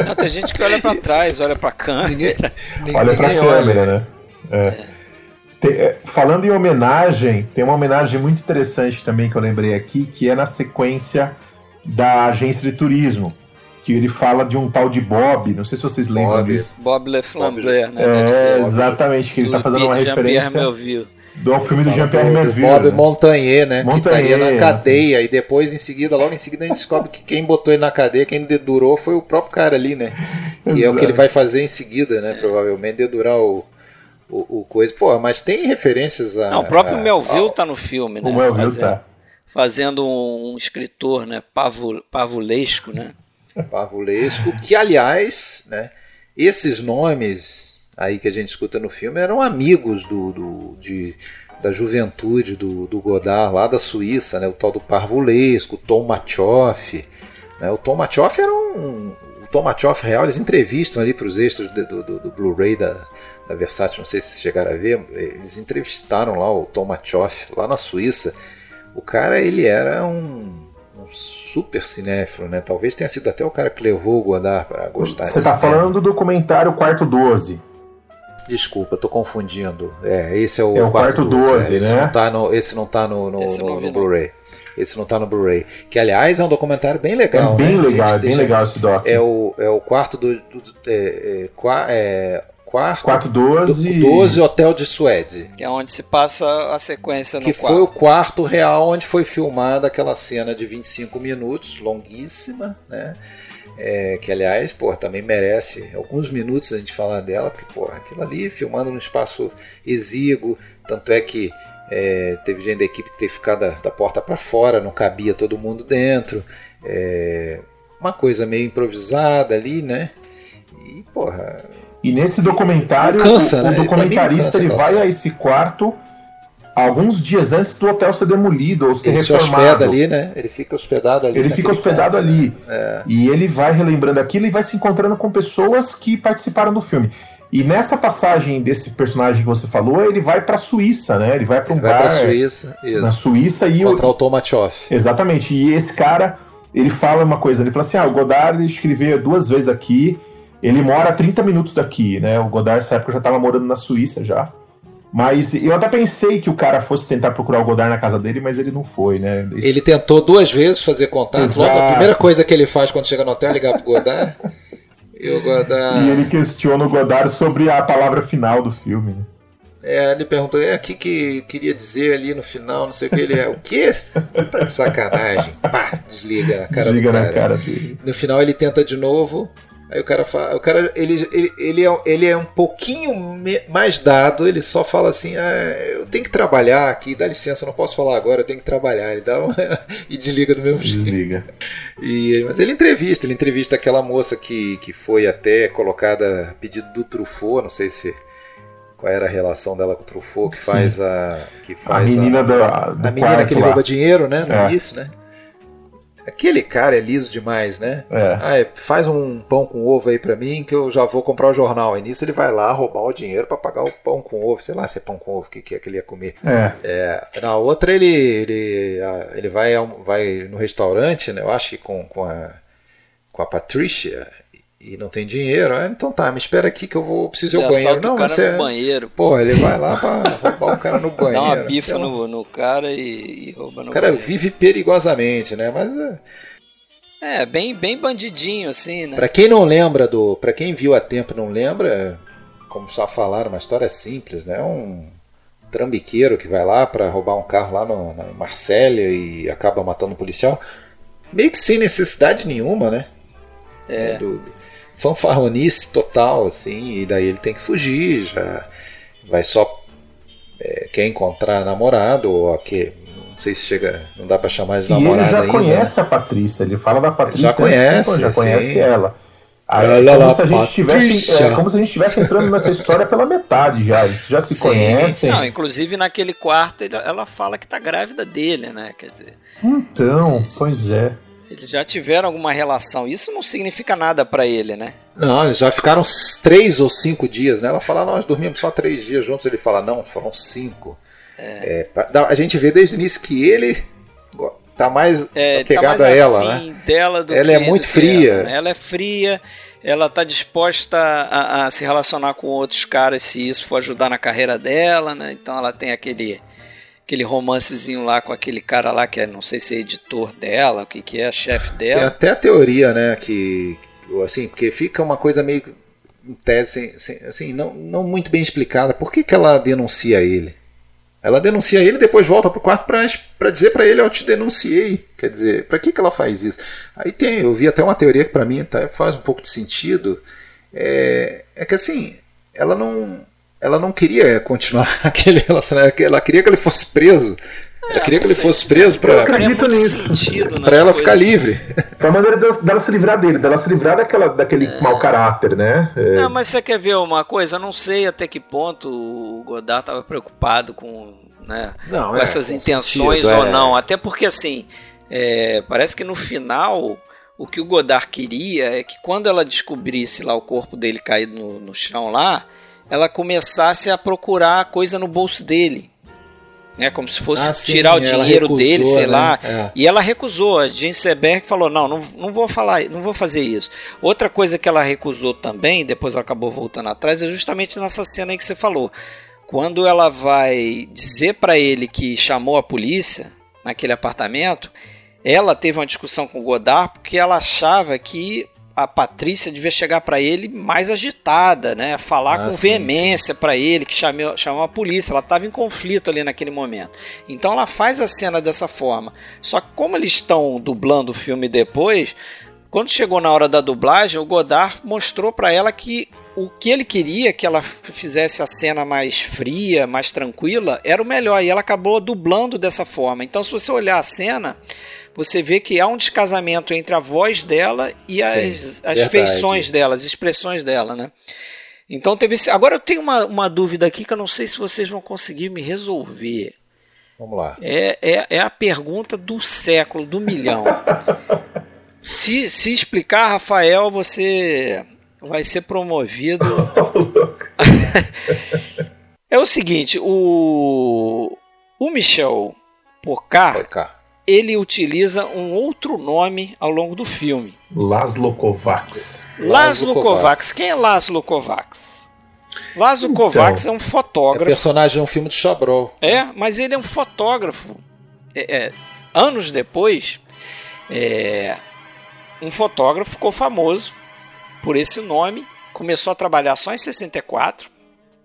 Não, tem gente que olha para trás, olha para câmera. Ninguém, olha para câmera, né? É. Tem, é, falando em homenagem, tem uma homenagem muito interessante também que eu lembrei aqui, que é na sequência da agência de turismo que ele fala de um tal de Bob, não sei se vocês lembram Bob, disso. Bob Le Flamber, né? É, exatamente, que ele está fazendo uma referência do filme do Jean-Pierre Melville. Bob né? Montagnier, né? Montagnier, que estaria na cadeia e depois, em seguida, logo em seguida, a gente descobre que quem botou ele na cadeia, quem dedurou foi o próprio cara ali, né? Que é o que ele vai fazer em seguida, né? Provavelmente dedurar o, o, o coisa. Pô, mas tem referências a. Não, o próprio a, Melville a, tá no filme, né? O Melville fazendo, tá. Fazendo um, um escritor, né? Pavo, pavulesco, né? Pavulesco, que aliás, né, esses nomes aí que a gente escuta no filme eram amigos do, do de, da juventude do, do, Godard lá da Suíça, né, o tal do Parvulesco, o Tom Machoff. Né, o Tom Machoff era um. O Tom Machoff real, eles entrevistam ali para os extras do, do, do Blu-ray da, da Versace, não sei se chegaram a ver, eles entrevistaram lá o Tom Machoff, lá na Suíça. O cara, ele era um super cinéfilo, né? Talvez tenha sido até o cara que levou o Godard para gostar. Você está falando do documentário Quarto 12. Desculpa, tô confundindo. É, esse é o, é o quarto, quarto 12, 12 é, esse né? Não tá no, esse não tá no, no, no, no Blu-ray. Esse não tá no Blu-ray. Que, aliás, é um documentário bem legal. É bem né? legal, é bem legal esse doc. É o, é o quarto do. do é, é, é, quarto, quarto 12. 12 Hotel de Suede. Que é onde se passa a sequência no que quarto. foi o quarto real onde foi filmada aquela cena de 25 minutos, longuíssima, né? É, que aliás, pô, também merece alguns minutos a gente falar dela, porque pô, aquilo ali filmando num espaço exíguo, tanto é que é, teve gente da equipe que teve que ficar da, da porta para fora, não cabia todo mundo dentro. É, uma coisa meio improvisada ali, né? E, porra, e nesse documentário, cansa, o, né? o documentarista cansa, ele vai a esse quarto alguns dias antes do hotel ser demolido ou ser ele reformado. Ele se hospeda ali, né? Ele fica hospedado ali. Ele fica hospedado ali. É. E ele vai relembrando aquilo e vai se encontrando com pessoas que participaram do filme. E nessa passagem desse personagem que você falou, ele vai para a Suíça, né? Ele vai para um ele bar vai Suíça, isso. na Suíça e contra o Tomachoff. Exatamente. E esse cara, ele fala uma coisa, ele fala assim: "Ah, o Godard escreveu duas vezes aqui ele mora a 30 minutos daqui, né? O Godard, nessa época, já estava morando na Suíça já. Mas eu até pensei que o cara fosse tentar procurar o Godard na casa dele, mas ele não foi, né? Isso... Ele tentou duas vezes fazer contato. Exato. Logo, a primeira coisa que ele faz quando chega no hotel é ligar pro Godard. e o Godard. E ele questiona o Godard sobre a palavra final do filme, né? É, ele perguntou, é aqui que queria dizer ali no final, não sei o que. Ele é, o quê? Você tá de sacanagem. Pá, desliga na cara desliga do cara. na cara dele. No final ele tenta de novo. Aí o cara fala, o cara ele, ele, ele, é, ele é um pouquinho mais dado, ele só fala assim: ah, eu tenho que trabalhar aqui, dá licença, eu não posso falar agora, eu tenho que trabalhar. Ele dá uma, e desliga do mesmo jeito. Desliga. E, mas ele entrevista, ele entrevista aquela moça que, que foi até colocada a pedido do Truffaut, não sei se qual era a relação dela com o Truffaut, que faz Sim. a. Que faz a menina a, do, do a menina que ele rouba dinheiro, né? No é. início, né? Aquele cara é liso demais, né? É. Ah, é, faz um pão com ovo aí para mim que eu já vou comprar o jornal. E nisso ele vai lá roubar o dinheiro para pagar o pão com ovo. Sei lá se é pão com ovo, o que, que é que ele ia comer. É. é na outra ele, ele, ele vai, vai no restaurante, né? Eu acho que com, com, a, com a Patricia e não tem dinheiro, ah, então tá, me espera aqui que eu vou preciso ir ao banheiro. Não, o cara mas no é... banheiro. Pô, ele vai lá pra roubar o cara no banheiro. Dá uma bifa então... no, no cara e, e rouba no O cara banheiro. vive perigosamente, né? Mas é, é, bem, bem bandidinho, assim, né? Pra quem não lembra do. para quem viu a tempo e não lembra, como só falaram, uma história simples, né? Um trambiqueiro que vai lá para roubar um carro lá no, na Marsella e acaba matando um policial. Meio que sem necessidade nenhuma, né? É. Do, fanfarronice total, assim, e daí ele tem que fugir, já vai só. É, quer encontrar namorado, ou que sei se chega, não dá para chamar de namorada ainda. Ele já ainda, conhece a Patrícia, ele fala da Patrícia, já conhece, já conhece sim. ela. Aí, é, como, se a gente tivesse, é, como se a gente estivesse entrando nessa história pela metade já. Eles já se Sim, conhecem. Não, inclusive naquele quarto ela fala que tá grávida dele, né? Quer dizer. Então, pois é. Eles já tiveram alguma relação. Isso não significa nada para ele, né? Não, eles já ficaram três ou cinco dias, né? Ela fala, nós dormimos só três dias juntos. Ele fala, não, foram cinco. É. É, a gente vê desde o início que ele tá mais é, apegado tá mais a ela, né? Dela do ela é muito fria. Ela, né? ela, é fria, ela tá disposta a, a, se relacionar com outros caras se isso for ajudar na carreira dela, né? Então ela tem aquele aquele romancezinho lá com aquele cara lá que é, não sei se é editor dela, o que que é, chefe dela. Tem até a teoria, né, que assim, porque fica uma coisa meio em tese, assim, não, não muito bem explicada. Por que, que ela denuncia ele? Ela denuncia ele depois volta pro quarto para dizer para ele: Eu te denunciei. Quer dizer, para que, que ela faz isso? Aí tem, eu vi até uma teoria que para mim tá, faz um pouco de sentido. É, é que assim, ela não, ela não queria continuar aquele relacionamento, ela queria que ele fosse preso. É, ela queria que ele fosse preso para para ela ficar livre. Foi a maneira dela, se livrar dele, dela se livrar daquela, daquele é. mau caráter, né? É. Não, mas você quer ver uma coisa? Eu não sei até que ponto o Godard estava preocupado com, né, não, com é, essas com intenções sentido, ou é. não. Até porque, assim, é, parece que no final o que o Godard queria é que quando ela descobrisse lá o corpo dele caído no, no chão lá, ela começasse a procurar coisa no bolso dele né, como se fosse ah, sim, tirar o dinheiro recusou, dele, sei né? lá. É. E ela recusou. A Jane Seberg falou: não, não, não vou falar, não vou fazer isso. Outra coisa que ela recusou também, depois ela acabou voltando atrás, é justamente nessa cena aí que você falou. Quando ela vai dizer para ele que chamou a polícia naquele apartamento, ela teve uma discussão com o Godard porque ela achava que a Patrícia devia chegar para ele mais agitada, né? Falar ah, com sim, veemência para ele, que chamou, chamou a polícia. Ela estava em conflito ali naquele momento. Então ela faz a cena dessa forma. Só que como eles estão dublando o filme depois, quando chegou na hora da dublagem, o Godard mostrou para ela que o que ele queria que ela fizesse a cena mais fria, mais tranquila, era o melhor. E ela acabou dublando dessa forma. Então, se você olhar a cena, você vê que há um descasamento entre a voz dela e Sim, as, as feições dela, as expressões dela, né? Então teve esse... Agora eu tenho uma, uma dúvida aqui que eu não sei se vocês vão conseguir me resolver. Vamos lá. É, é, é a pergunta do século, do milhão. se, se explicar, Rafael, você vai ser promovido. é o seguinte, o, o Michel Porcar, Porcar ele utiliza um outro nome ao longo do filme. Laszlo Kovacs. Laszlo Kovacs. Quem é Laszlo Kovacs? Laszlo então, Kovacs é um fotógrafo. É personagem de um filme de Chabrol. É, mas ele é um fotógrafo. É, é, anos depois, é, um fotógrafo ficou famoso por esse nome. Começou a trabalhar só em 64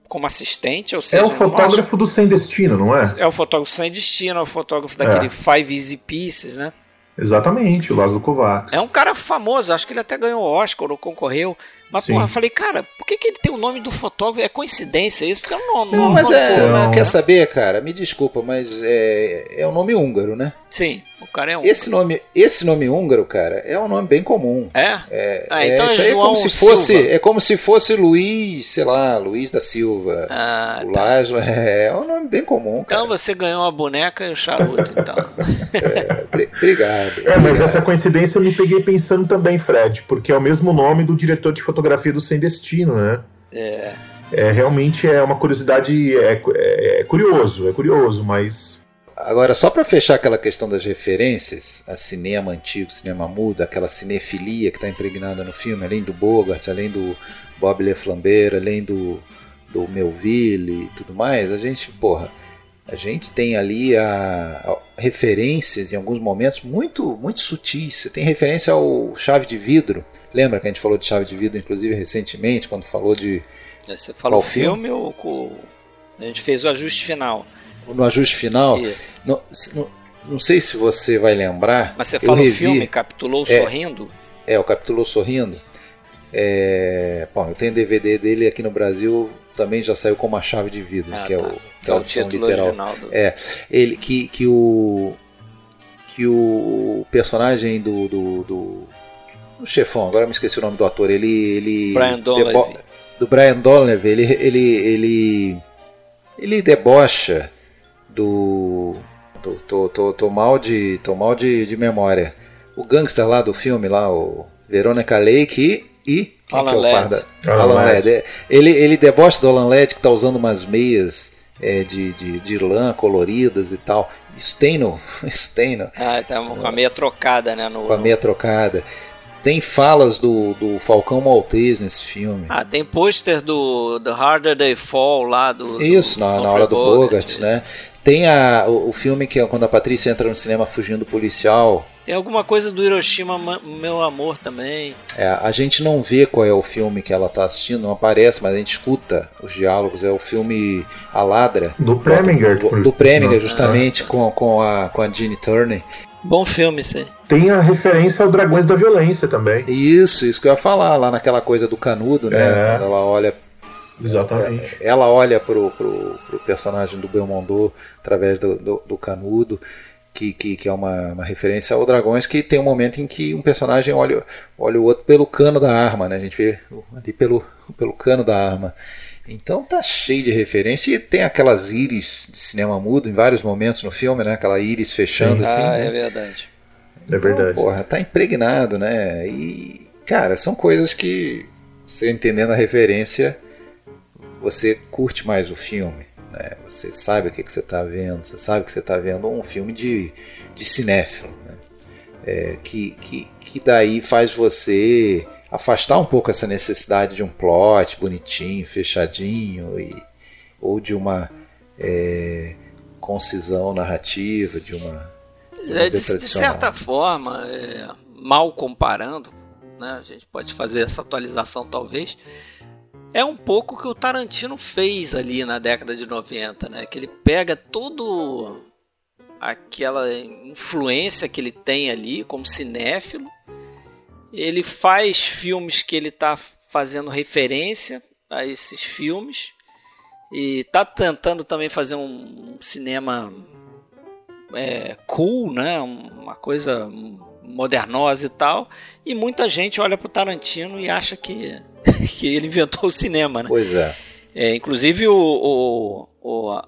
como assistente, ou seja, é o fotógrafo do Sem Destino, não é? É o fotógrafo sem destino, é o fotógrafo daquele é. Five Easy Pieces, né? Exatamente, o Lázaro Kovacs. É um cara famoso, acho que ele até ganhou Oscar ou concorreu. Mas, Sim. porra, eu falei, cara, por que, que ele tem o nome do fotógrafo? É coincidência isso? Porque é um nome. Não, mas é, mas quer saber, cara? Me desculpa, mas é, é um nome húngaro, né? Sim, o cara é húngaro. Esse nome, esse nome húngaro, cara, é um nome bem comum. É? É, ah, então é, é, é como se fosse, é como se fosse Luiz, sei lá, Luiz da Silva. Ah, o tá. Lázaro, é, é um nome bem comum. Cara. Então você ganhou a boneca e o charuto, então. é, obrigado. É, mas essa coincidência eu me peguei pensando também, Fred, porque é o mesmo nome do diretor de fotografia fotografia do Sem Destino, né? É. É, realmente é uma curiosidade, é, é, é curioso, é curioso, mas. Agora, só para fechar aquela questão das referências a cinema antigo, cinema mudo, aquela cinefilia que está impregnada no filme, além do Bogart, além do Bob Leflambert, além do, do Melville e tudo mais, a gente, porra, a gente tem ali a, a, referências em alguns momentos muito, muito sutis. Você tem referência ao Chave de Vidro, Lembra que a gente falou de Chave de Vida, inclusive, recentemente, quando falou de. Você falou filme, filme ou a gente fez o ajuste final? No ajuste final? Isso. No, no, não sei se você vai lembrar. Mas você fala o filme, Capitulou é, Sorrindo? É, o Capitulou Sorrindo. É, bom, eu tenho DVD dele aqui no Brasil, também já saiu com uma chave de vida, ah, que, é tá. é o, que é o título literal. Do... É, ele que, que o que o personagem do, do, do o chefão, agora me esqueci o nome do ator, ele. ele Brian Do Brian Donlevy, ele, ele, ele, ele debocha do. Tô, tô, tô, tô mal, de, tô mal de, de memória. O gangster lá do filme, lá, o Veronica Lake e. e quem Alan que é da- Alan Alan. É, Ele, ele debocha do Alan Ladd que tá usando umas meias é, de, de, de lã coloridas e tal. Isso tem no. Isso tem no Ah, tá com a meia trocada, né? No, com a meia trocada. Tem falas do, do Falcão Maltese nesse filme. Ah, tem pôster do The Harder They Fall lá do. Isso, do na, na hora do Bogart, isso. né? Tem a, o, o filme que é quando a Patrícia entra no cinema fugindo do policial. Tem alguma coisa do Hiroshima, Ma- Meu Amor também. É, a gente não vê qual é o filme que ela está assistindo, não aparece, mas a gente escuta os diálogos. É o filme A Ladra. Do Preminger. Do, do Preminger, Não. justamente, com, com, a, com a Jeannie Turner. Bom filme, sim. Tem a referência aos Dragões da Violência também. Isso, isso que eu ia falar, lá naquela coisa do canudo, né? É. Quando ela olha Exatamente. ela olha pro, pro, pro personagem do Belmondo através do, do, do canudo, que, que, que é uma, uma referência ao Dragões, que tem um momento em que um personagem olha, olha o outro pelo cano da arma, né? A gente vê ali pelo, pelo cano da arma. Então tá cheio de referência e tem aquelas íris de cinema mudo em vários momentos no filme, né? Aquela íris fechando assim. ah, né? é verdade. É verdade. Então, porra, tá impregnado, né? E, cara, são coisas que você entendendo a referência, você curte mais o filme. Né? Você sabe o que, que você está vendo, você sabe que você está vendo um filme de, de cinéfilo. Né? É, que, que, que daí faz você afastar um pouco essa necessidade de um plot bonitinho, fechadinho, e, ou de uma é, concisão narrativa, de uma. Mas é, de, de certa forma, é, mal comparando, né, a gente pode fazer essa atualização talvez, é um pouco o que o Tarantino fez ali na década de 90, né? Que ele pega todo aquela influência que ele tem ali como cinéfilo, ele faz filmes que ele está fazendo referência a esses filmes e tá tentando também fazer um cinema é, cool, né? Uma coisa modernosa e tal. E muita gente olha pro Tarantino e acha que, que ele inventou o cinema, né? Pois é. É, inclusive o, o, o-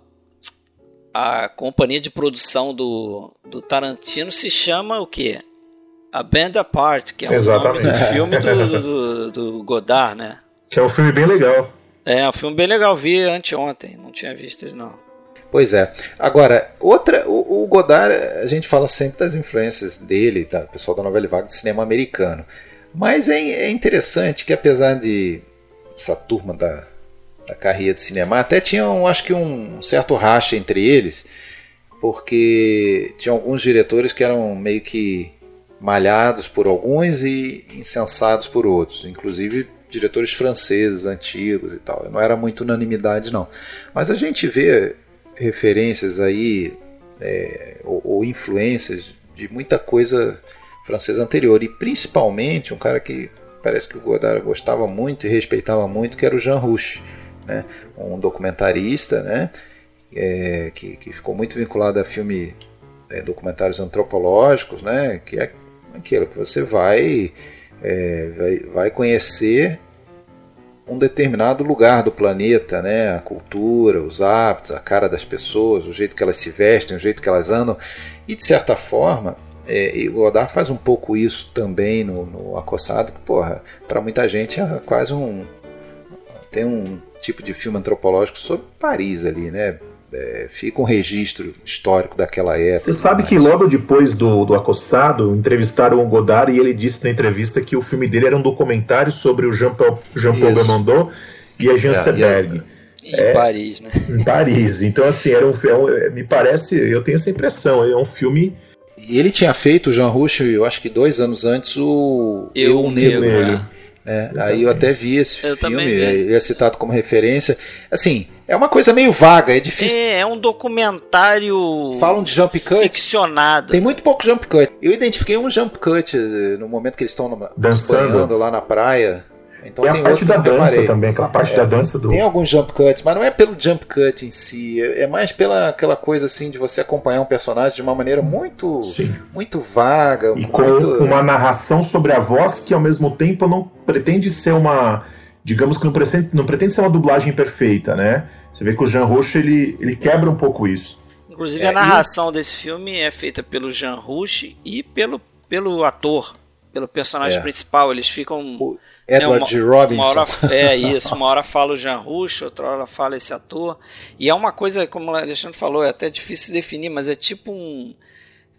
a, companhia de produção do, do Tarantino se chama o quê? A Band Apart, que é o Exatamente. nome do filme do, do, do Godard, né? Que é um filme bem legal. É, um filme bem legal, vi anteontem, não tinha visto ele não. Pois é. Agora, outra, o, o Godard, a gente fala sempre das influências dele, da pessoal da novela vaga do cinema americano. Mas é, é interessante que apesar de essa turma da, da carreira do cinema, até tinha, um, acho que um certo racha entre eles, porque tinha alguns diretores que eram meio que malhados por alguns e insensados por outros, inclusive diretores franceses antigos e tal. Não era muito unanimidade não. Mas a gente vê referências aí é, ou, ou influências de muita coisa francesa anterior e principalmente um cara que parece que o Godard gostava muito e respeitava muito que era o Jean Rouch, né? um documentarista, né? É, que, que ficou muito vinculado a filme é, documentários antropológicos, né? Que é aquilo que você vai é, vai, vai conhecer um determinado lugar do planeta, né? A cultura, os hábitos, a cara das pessoas, o jeito que elas se vestem, o jeito que elas andam. E de certa forma, é, o Godard faz um pouco isso também no, no Acossado, que, porra, para muita gente é quase um. Tem um tipo de filme antropológico sobre Paris ali, né? É, fica um registro histórico daquela época. Você sabe mas- que logo depois do, do Acossado, entrevistaram o Godard e ele disse na entrevista que o filme dele era um documentário sobre o Jean-Paul Jean Isso. Belmondo e a Jean É, Seberg, Em Paris, né? em Paris. Então, assim, era um, é um- é, me parece, eu tenho essa impressão, é um filme E ele tinha feito, o Jean Rouch, eu acho que dois anos antes, o Eu, o Negro. Negro, Negro. né? É, aí eu até vi esse Eu filme, também vi. ele é citado como referência. Assim, é uma coisa meio vaga, é difícil. É, é um documentário Falam de jump cut. ficcionado. Tem muito pouco jump cut. Eu identifiquei um jump cut eh, no momento que eles estão Dançando. banhando lá na praia. Então tem tem a parte da dança também, aquela parte da dança do. Tem alguns jump cuts, mas não é pelo jump cut em si, é é mais pela aquela coisa assim de você acompanhar um personagem de uma maneira muito Sim. muito vaga, E com muito uma narração sobre a voz que ao mesmo tempo não pretende ser uma. Digamos que não pretende, não pretende ser uma dublagem perfeita, né? Você vê que o Jean Roche ele, ele quebra um pouco isso. Inclusive É, a e- narração desse filme é feita pelo Jean Rush e pelo, pelo ator, pelo personagem É. principal. Eles ficam. O Edward uma- G. Robinson. Uma hora, é isso, uma hora fala o Jean Rush, outra hora fala esse ator. E é uma coisa, como o Alexandre falou, é até difícil de definir, mas é tipo um.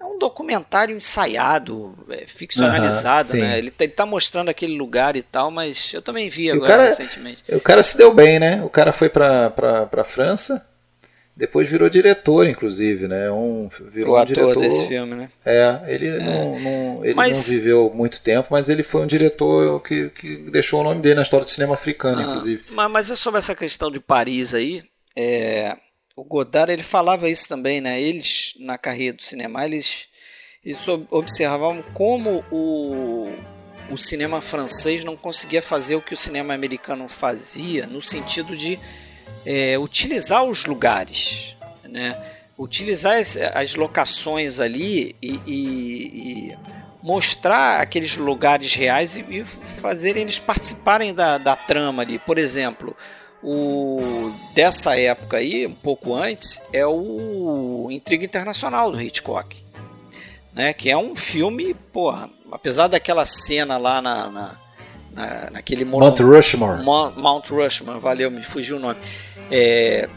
É um documentário ensaiado, é, ficcionalizado, né? Ele tá, ele tá mostrando aquele lugar e tal, mas eu também vi o agora cara- recentemente. O cara se deu bem, né? O cara foi pra, pra, pra França, depois virou diretor, inclusive, né? Um, virou O um ator diretor. desse filme, né? É, ele, Não, não- ele Mas- não viveu muito tempo, mas ele foi um diretor que, que deixou o nome dele na história do cinema africano, Ah, inclusive. Mas, mas é sobre essa questão de Paris aí, é, o Godard ele falava isso também, né? Eles na carreira do cinema eles, eles ob- observavam como o, o cinema francês não conseguia fazer o que o cinema americano fazia, no sentido de é, utilizar os lugares, né? Utilizar as, as locações ali e, e- e mostrar aqueles lugares reais e, e fazer eles participarem da, da trama ali. Por exemplo, o dessa época aí, um pouco antes, é o Intriga Internacional do Hitchcock, né? Que é um filme, porra, apesar daquela cena lá na, na, na- naquele Mount Rushmore. Mount, Mount Rushmore, valeu, me fugiu o nome. É,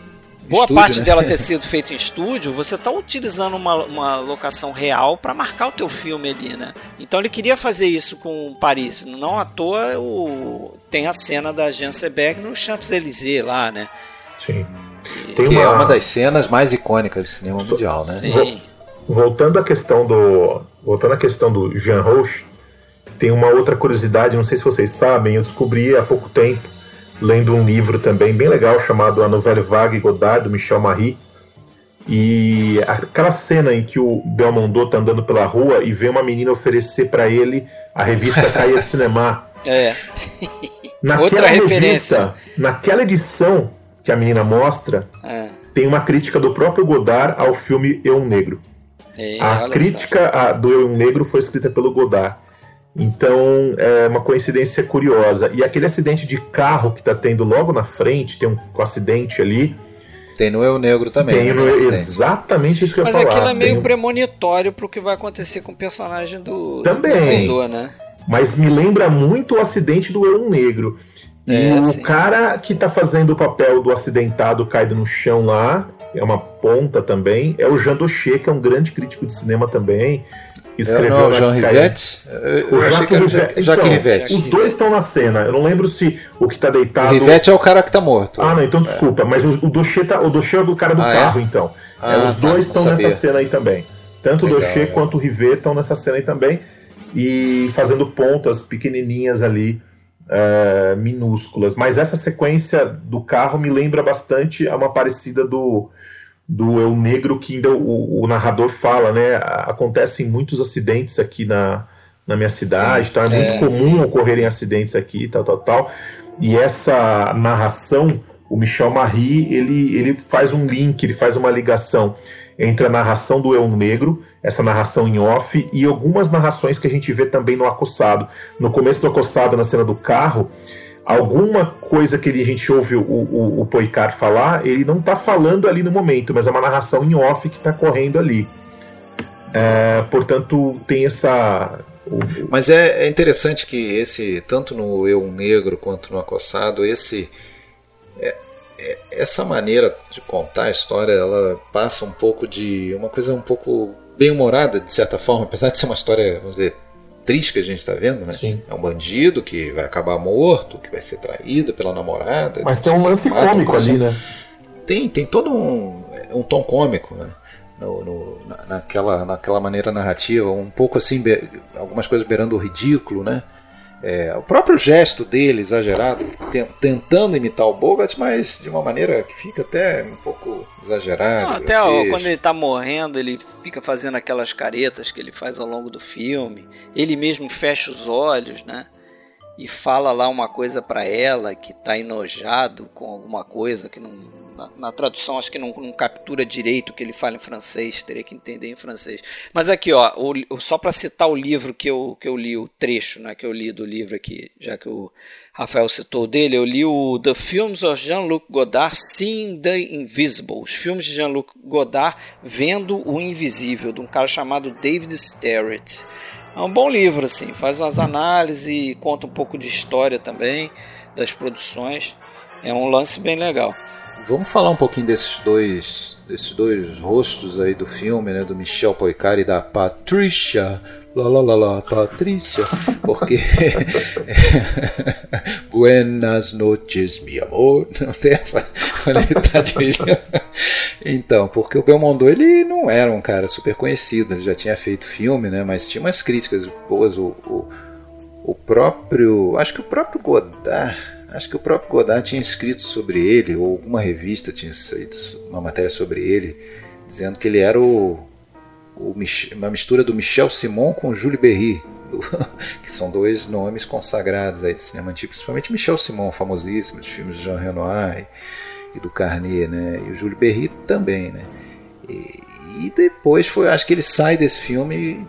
boa Estúdio, parte né? dela ter sido feita em estúdio, você está utilizando uma, uma locação real para marcar o teu filme ali, né? Então ele queria fazer isso com Paris. Não à toa o, tem a cena da Jean Seberg no Champs-Élysées lá, né? Sim. Tem Que é uma das cenas mais icônicas do cinema mundial, né? Sim. Voltando à questão do. Voltando à questão do Jean Roche, tem uma outra curiosidade, não sei se vocês sabem, eu descobri há pouco tempo, lendo um livro também bem legal chamado A Nouvelle Vague Godard, do Michel Marie. E aquela cena em que o Belmondo tá andando pela rua e vê uma menina oferecer para ele a revista Caia de Cinema. É. Naquela Outra referência. revista, naquela edição que a menina mostra, É. tem uma crítica do próprio Godard ao filme Eu um Negro. É, A crítica a- do Eu um Negro foi escrita pelo Godard. Então, é uma coincidência curiosa. E aquele acidente de carro que tá tendo logo na frente, tem um acidente ali, Tem no Eu Negro também. tem né, no- exatamente isso que eu Mas ia falar. aquilo é meio Tem um- premonitório pro que vai acontecer com o personagem do Também. do Sindor, né? Mas me lembra muito o acidente do Eu Negro. E É, o sim, cara sim. que tá fazendo o papel do acidentado caído no chão lá, é uma ponta também, é o Jean Doché, que é um grande crítico de cinema também. É, Escreveu não, é o caiu- Rivette? Eu, eu O achei que era o. Jacques Então, Rivette. Os dois estão na cena. Eu não lembro se o que tá O deitado. Rivette é o cara que tá morto. Ah, não, então desculpa. Mas o, o Doché tá, o é do cara do Ah, é? carro, então. É, Ah, os tá, dois estão nessa cena aí também. Tanto o Legal, Doché legal. quanto o Rivet estão nessa cena aí também. E fazendo pontas pequenininhas ali, é, minúsculas. Mas essa sequência do carro me lembra bastante a uma parecida do do Eu Negro que ainda o, o narrador fala, né? Acontecem muitos acidentes aqui na, na minha cidade, Sim, tá? é sim, muito comum sim, ocorrerem acidentes aqui, tal, tal, tal. E essa narração, o Michel Marie, ele, ele faz um link, ele faz uma ligação entre a narração do Eu Negro, essa narração em off, e algumas narrações que a gente vê também no Acossado. No começo do Acossado, na cena do carro, alguma coisa que ele- a gente ouve o, o, o Poicar falar, ele não está falando ali no momento, mas é uma narração em off que está correndo ali. É, portanto, tem essa. Mas é, é interessante que esse, tanto no Eu Negro quanto no Acossado, esse é- é- essa maneira de contar a história, ela passa um pouco de uma coisa um pouco bem humorada de certa forma, apesar de ser uma história, vamos dizer, triste que a gente está vendo, né? Sim. É um bandido que vai acabar morto, que vai ser traído pela namorada. Mas tem um lance cômico ali, né? Tem, tem todo um, um tom cômico, né? No, no- na- naquela, naquela maneira narrativa, um pouco assim, be- algumas coisas beirando o ridículo, né? É, o próprio gesto dele, exagerado, ten- tentando imitar o Bogart, mas de uma maneira que fica até um pouco exagerado. Não, até ó, quando ele tá morrendo, ele fica fazendo aquelas caretas que ele faz ao longo do filme. Ele mesmo fecha os olhos, né? E fala lá uma coisa para ela que tá enojado com alguma coisa que não na, na, tradução acho que não, não, captura direito o que ele fala em francês, teria que entender em francês. Mas aqui, ó, o, só para citar o livro que eu, que eu li, o trecho né, que eu li do livro aqui, já que o Rafael citou dele, eu li o The Films of Jean-Luc Godard Seeing the Invisible, os filmes de Jean-Luc Godard vendo o invisível, de um cara chamado David Sterrett. É um bom livro, assim, faz umas análises conta um pouco de história também das produções. É um lance bem legal. Vamos falar um pouquinho desses dois, desses dois rostos aí do filme, né, do Michel Poicari e da Patricia, lá lá lá lá, Patricia, porque Buenas noches, mi amor, não tem essa quando ele tá dirigindo. Então, porque o Belmondo ele não era um cara super conhecido, ele já tinha feito filme, né, mas tinha umas críticas boas o, o, o próprio, acho que o próprio Godard Acho que o próprio Godard tinha escrito sobre ele, ou alguma revista tinha saído uma matéria sobre ele, dizendo que ele era o uma mistura do Michel Simon com Jules Berry, que são dois nomes consagrados aí de cinema antigo, principalmente Michel Simon, famosíssimo, de filmes de Jean Renoir e, e do Carnet, né? E o Jules Berry também, né? E, e depois foi, acho que ele sai desse filme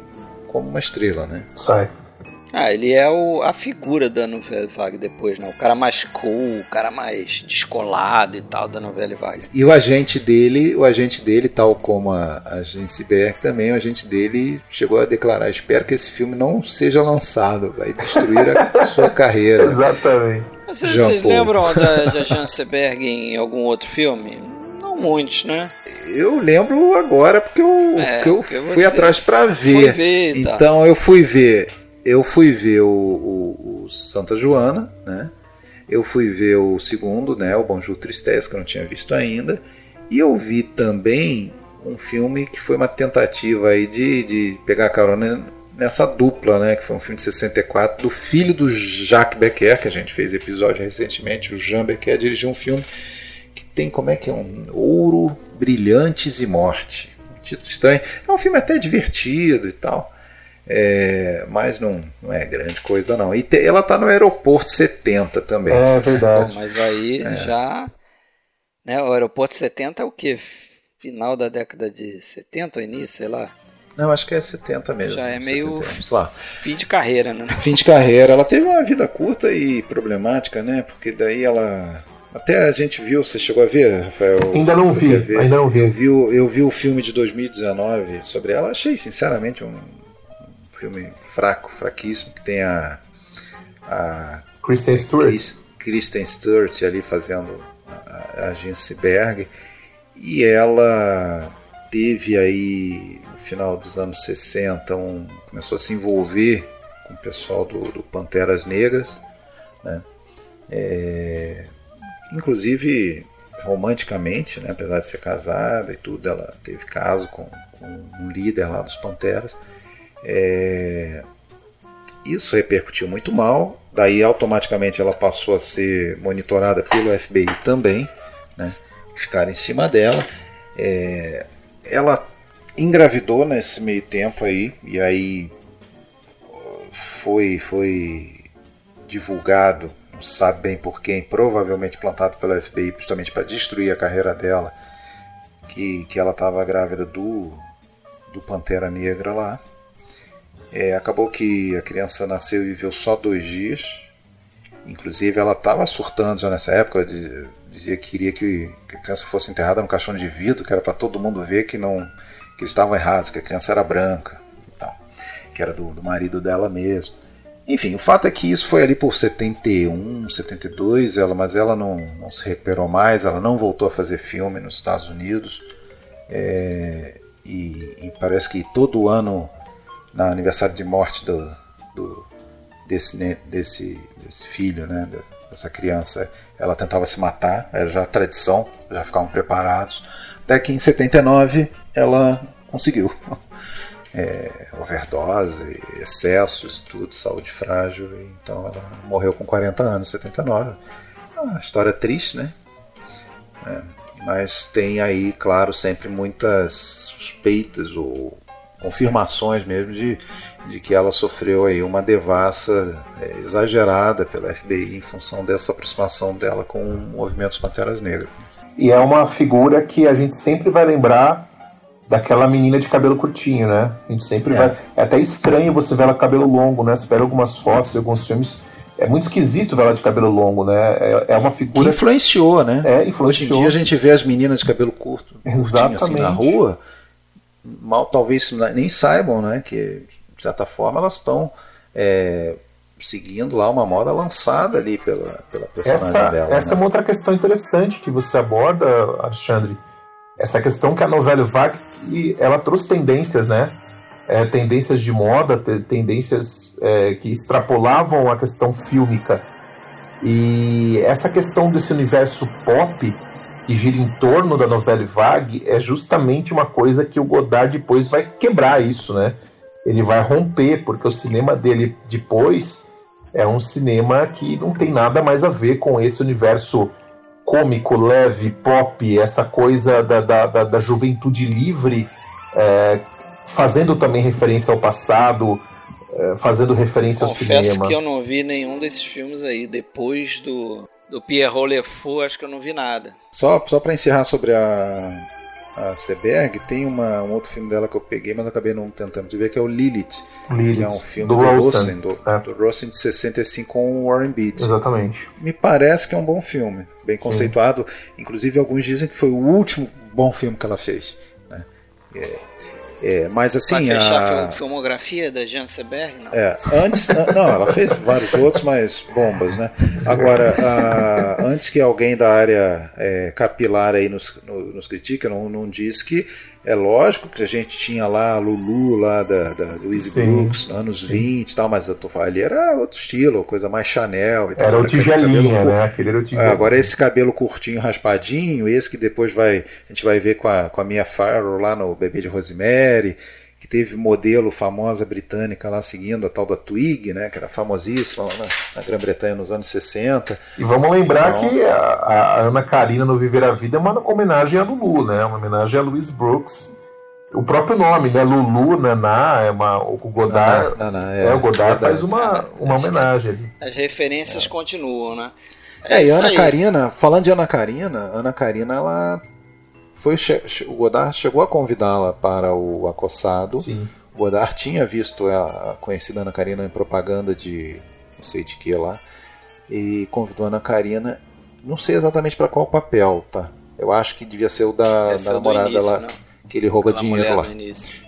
como uma estrela, né? Sai. Ah, ele é o, a figura da novela Vague depois, né? O cara mais cool, o cara mais descolado e tal da novela Vague. E o agente dele, o agente dele, tal como a agência Berg também, o agente dele chegou a declarar: espero que esse filme não seja lançado, vai destruir a sua carreira. Exatamente. Vocês, vocês lembram da, da Agência Berg em algum outro filme? Não muitos, né? Eu lembro agora porque eu, é, porque eu porque fui atrás para ver. ver tá. Então eu fui ver eu fui ver o, o, o, Santa Joana, né? Eu fui ver o segundo, né? O Bonjour Tristesse, que eu não tinha visto ainda. E eu vi também um filme que foi uma tentativa aí de, de pegar carona nessa dupla, né? Que foi um filme de 64 do filho do Jacques Becker, que a gente fez episódio recentemente. O Jean Becker dirigiu um filme que tem como é que é um Ouro, Brilhantes e Morte. Um título estranho. É um filme até divertido e tal. É, mas não, não é grande coisa não. E te, ela está no aeroporto 70 também. É verdade. Mas aí é. já. Né, o aeroporto 70 é o que? Final da década de 70 ou início, sei lá. Não, acho que é 70 mesmo. Já é meio fim de carreira, né? Fim de carreira. Ela teve uma vida curta e problemática, né? Porque daí ela. Até a gente viu, você chegou a ver, Rafael? Ainda não vi, ainda não vi. Eu vi, eu vi o filme de 2019 sobre ela, achei sinceramente um filme fraco, fraquíssimo, que tem a. a Kristen Stewart. Chris, Kristen Stewart ali fazendo a, a Jense Berg. E ela teve aí, no final dos anos 60, um, começou a se envolver com o pessoal do, do Panteras Negras. Né? É, inclusive romanticamente, né? apesar de ser casada e tudo, ela teve caso com, com um líder lá dos Panteras. É... Isso repercutiu muito mal, daí automaticamente ela passou a ser monitorada pelo FBI também, né? ficaram em cima dela. É... Ela engravidou nesse meio tempo aí, e aí foi, foi divulgado, não sabe bem por quem, provavelmente plantado pelo FBI justamente para destruir a carreira dela, que, que ela estava grávida do, do Pantera Negra lá. É, acabou que a criança nasceu e viveu só dois dias. Inclusive, ela estava surtando já nessa época. Ela dizia, dizia que queria que, a criança fosse enterrada no caixão de vidro, que era para todo mundo ver que não que eles estavam errados, que a criança era branca e tal, que era do, do marido dela mesmo. Enfim, o fato é que isso foi ali por 71, 72, ela, mas ela não, não se recuperou mais, ela não voltou a fazer filme nos Estados Unidos. É, e, e, parece que todo ano no aniversário de morte do, do desse, desse, desse filho, né, dessa criança, ela tentava se matar, era já tradição, já ficavam preparados. Até que em 79 ela conseguiu. É, overdose, excessos, tudo, saúde frágil, então ela morreu com 40 anos, 79. Uma história triste, né? É, mas tem aí, claro, sempre muitas suspeitas ou confirmações mesmo de, de que ela sofreu aí uma devassa é, exagerada pela FBI em função dessa aproximação dela com o movimento dos Panteras Negras. E é uma figura que a gente sempre vai lembrar daquela menina de cabelo curtinho, né? A gente sempre é. vai. É até estranho você ver ela com cabelo longo, né? Você pega algumas fotos, alguns filmes. É muito esquisito ver ela de cabelo longo, né? É, é uma figura. Que influenciou, né? É, influenciou. Hoje em dia a gente vê as meninas de cabelo curto, Exatamente. assim, na rua, mal talvez nem saibam, né? Que de certa forma elas estão é, seguindo lá uma moda lançada ali pela, pela personagem essa, dela. Essa né? é uma outra questão interessante que você aborda, Alexandre. Essa questão que a novela Vague, ela trouxe tendências, né? É, tendências de moda, tendências é, que extrapolavam a questão fílmica. E essa questão desse universo pop que gira em torno da novela Vague é justamente uma coisa que o Godard depois vai quebrar isso, né? Ele vai romper, porque o cinema dele depois é um cinema que não tem nada mais a ver com esse universo cômico, leve, pop, essa coisa da, da, da, da juventude livre, é, fazendo também referência ao passado, é, fazendo referência Confesso ao cinema. que eu não vi nenhum desses filmes aí. Depois do, do Pierrot Le Fou, acho que eu não vi nada. Só, só para encerrar sobre a, a Seberg, tem uma, um outro filme dela que eu peguei, mas acabei não tentando de ver, que é o Lilith. Lilith, que é um filme do do, Rosen, do, é. do Rosen de 65 com o Warren Beatty. Exatamente. Me parece que é um bom filme, bem conceituado. Inclusive, alguns dizem que foi o último bom filme que ela fez. Né? É, é, mas assim. Vai fechar a... filmografia da Jean Seberg? Não. É, antes, não, ela fez vários outros, mas bombas, né? Agora, a, antes que alguém da área é, capilar aí nos, no, nos critique, não, não diz que é lógico que a gente tinha lá a Lulu lá da, da Louise Sim, Brooks, nos anos 20 e tal, mas eu tô falando, ali era outro estilo, coisa mais Chanel e tal. Era o tigelinha, né? Aquele era o é, tigelinha. agora esse cabelo curtinho, raspadinho, esse que depois vai a gente vai ver com a, com a Mia Farrow lá no Bebê de Rosemary, que teve modelo famosa britânica lá seguindo a tal da Twig, né, que era famosíssima lá na, na Grã-Bretanha nos anos 60. E vamos lembrar Então- que a, a Ana Karina no Viver a Vida é uma homenagem a Lulu, né? Uma homenagem a Louise Brooks. O próprio nome, né? Lulu, Naná, é uma, o Godard. Naná, Naná, é, o Godard verdade. faz uma, uma homenagem ali. As referências continuam, né? É, e isso Ana aí. Karina, falando de Ana Karina, Ana Karina, ela foi o Godard chegou a convidá-la para o Acossado. Sim. O Godard tinha visto a a conhecida Ana Karina em propaganda de não sei de que lá e convidou a Ana Karina, não sei exatamente para qual papel, tá? Eu acho que devia ser o da, Deve da ser do namorada início, lá, né? que ele rouba Aquela dinheiro lá.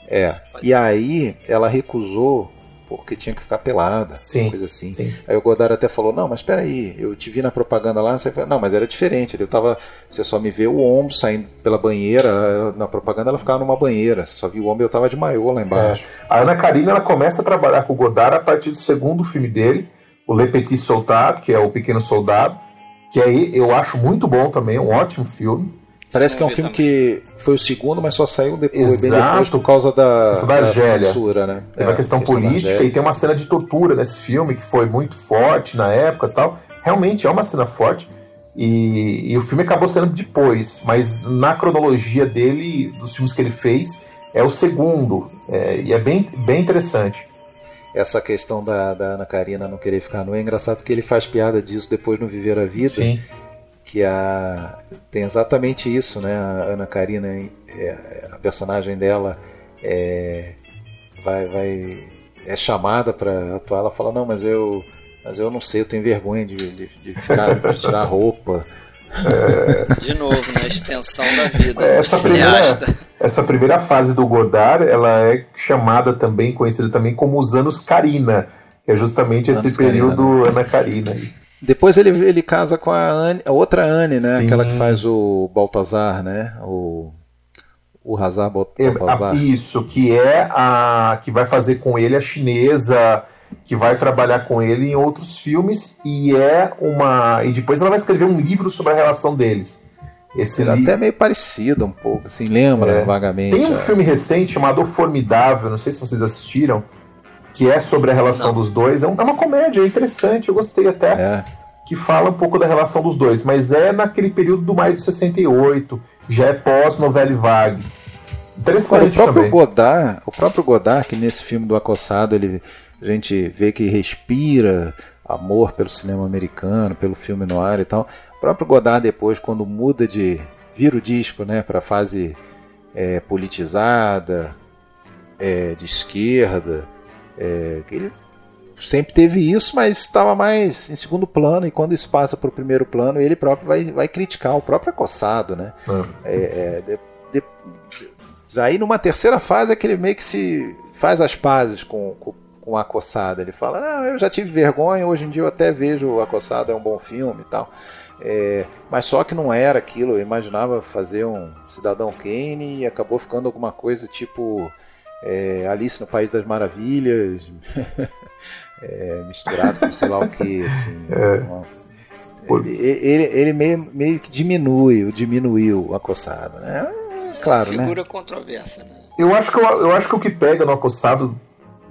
É. Pode E aí ela recusou porque tinha que ficar pelada, Sim, coisa assim. sim. Aí o Godard até falou: Não, mas espera aí, eu te vi na propaganda lá. Você falou, não, mas era diferente. Eu tava, você só me vê o ombro saindo pela banheira. Na propaganda ela ficava numa banheira. Você só viu o ombro eu tava de maiô lá embaixo. A Ana Karina ela começa a trabalhar com o Godard a partir do segundo filme dele, o Le Petit Soldat, que é o Pequeno Soldado, que aí eu acho muito bom também, um ótimo filme. Parece que é um filme também. que foi o segundo, mas só saiu depois, bem Exato. depois por causa da, da da Argélia. censura, né? Tem É, uma questão política e tem uma cena de tortura nesse filme que foi muito forte na época e tal. Realmente é uma cena forte. E, e o filme acabou sendo depois, mas na cronologia dele, dos filmes que ele fez, é o segundo. É, e é bem, bem interessante. Essa questão da, da Ana Karina não querer ficar nu é engraçado que ele faz piada disso depois no Viver a Vida. Sim. Que a tem exatamente isso, né? A Ana Karina, é, a personagem dela é, vai, vai é chamada para atuar. Ela fala não, mas eu, mas eu não sei, eu tenho vergonha de, de, de ficar, de tirar a roupa. De novo, na extensão da vida do Essa cineasta. primeira, essa primeira fase do Godard, ela é chamada também, conhecida também como os anos Karina, que é justamente esse Anos Karina, período Ana Karina. Depois ele, ele casa com a, Anne, a outra Anne, né? Sim. Aquela que faz o Baltazar, né? O o Hazar É, Baltazar. a- Isso, que é a que vai fazer com ele a chinesa, que vai trabalhar com ele em outros filmes e é uma e depois ela vai escrever um livro sobre a relação deles. Esse Ela li- até meio parecida um pouco, assim, lembra É. vagamente. Tem um a- filme recente chamado O Formidável, não sei se vocês assistiram, que é sobre a relação Não. dos dois. É é uma comédia, é interessante, eu gostei até. É. que fala um pouco da relação dos dois, mas é naquele período do maio de 68, já é pós-novela vague. Interessante o próprio também. Godard, o próprio Godard, que nesse filme do Acossado, ele, a gente vê que respira amor pelo cinema americano, pelo filme noir e tal. O próprio Godard depois, quando muda de vira o disco, né, para fase é, politizada, é, de esquerda, é, ele sempre teve isso, mas estava mais em segundo plano, e quando isso passa para o primeiro plano, ele próprio vai, vai criticar o próprio acossado. Né? É, é, de, de, aí numa terceira fase é que ele meio que se faz as pazes com, com, com a acossada. Ele fala, não, eu já tive vergonha, hoje em dia eu até vejo o acossado é um bom filme e tal. É, mas só que não era aquilo, eu imaginava fazer um Cidadão Kane e acabou ficando alguma coisa tipo é, Alice no País das Maravilhas, é, misturado com sei lá o que. Assim, é. uma, ele, ele, ele, meio, meio que diminui, diminuiu o acossado. Né? Claro, Figura né? controversa, né? Eu acho, que, eu, eu acho que o que pega no acossado,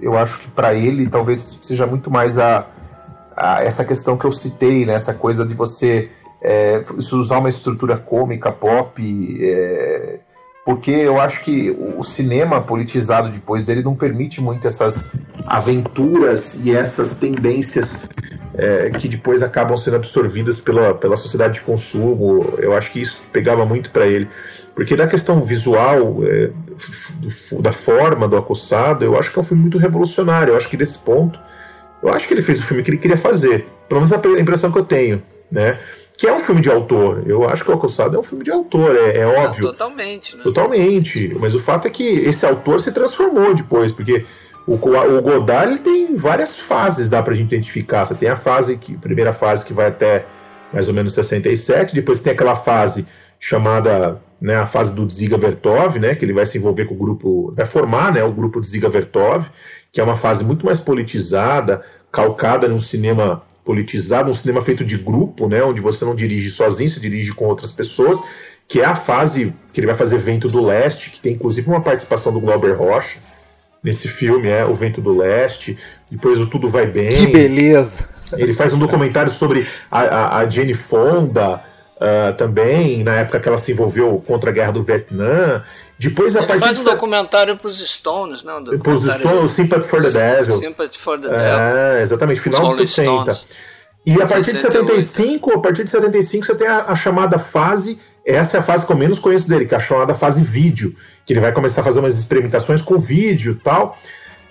eu acho que para ele talvez seja muito mais a, a, essa questão que eu citei, né? essa coisa de você é, usar uma estrutura cômica, pop, é, porque eu acho que o cinema politizado depois dele não permite muito essas aventuras e essas tendências é, que depois acabam sendo absorvidas pela, pela sociedade de consumo. Eu acho que isso pegava muito para ele. Porque na questão visual, é, da forma do acossado, eu acho que é um filme muito revolucionário. Eu acho que nesse ponto, eu acho que ele fez o filme que ele queria fazer. Pelo menos a impressão que eu tenho, né? Que é um filme de autor. Eu acho que o Acossado é um filme de autor, é, é óbvio. Totalmente, né? Totalmente. Mas o fato é que esse autor se transformou depois, porque o, o Godard ele tem várias fases, dá pra gente identificar. Você tem a fase, que, primeira fase que vai até mais ou menos 67, depois tem aquela fase chamada né, a fase do Ziga Vertov, né, que ele vai se envolver com o grupo, vai formar né, o grupo de Ziga Vertov, que é uma fase muito mais politizada, calcada num cinema politizado, um cinema feito de grupo, né, onde você não dirige sozinho, você dirige com outras pessoas, que é a fase que ele vai fazer Vento do Leste, que tem inclusive uma participação do Glauber Rocha nesse filme, é O Vento do Leste, depois o Tudo Vai Bem. Que beleza! Ele faz um documentário sobre a, a, a Jane Fonda, uh, também, na época que ela se envolveu contra a guerra do Vietnã. Depois, a Ele faz um de... documentário para os Stones, não? Um para os Stones, Sympathy for the Devil. Sympathy for the Devil. É, exatamente, final dos 60. Stones. E a partir 68. de 75, a partir de 75 você tem a, a, chamada fase, essa é a fase que eu menos conheço dele, que é a chamada fase vídeo, que ele vai começar a fazer umas experimentações com vídeo e tal.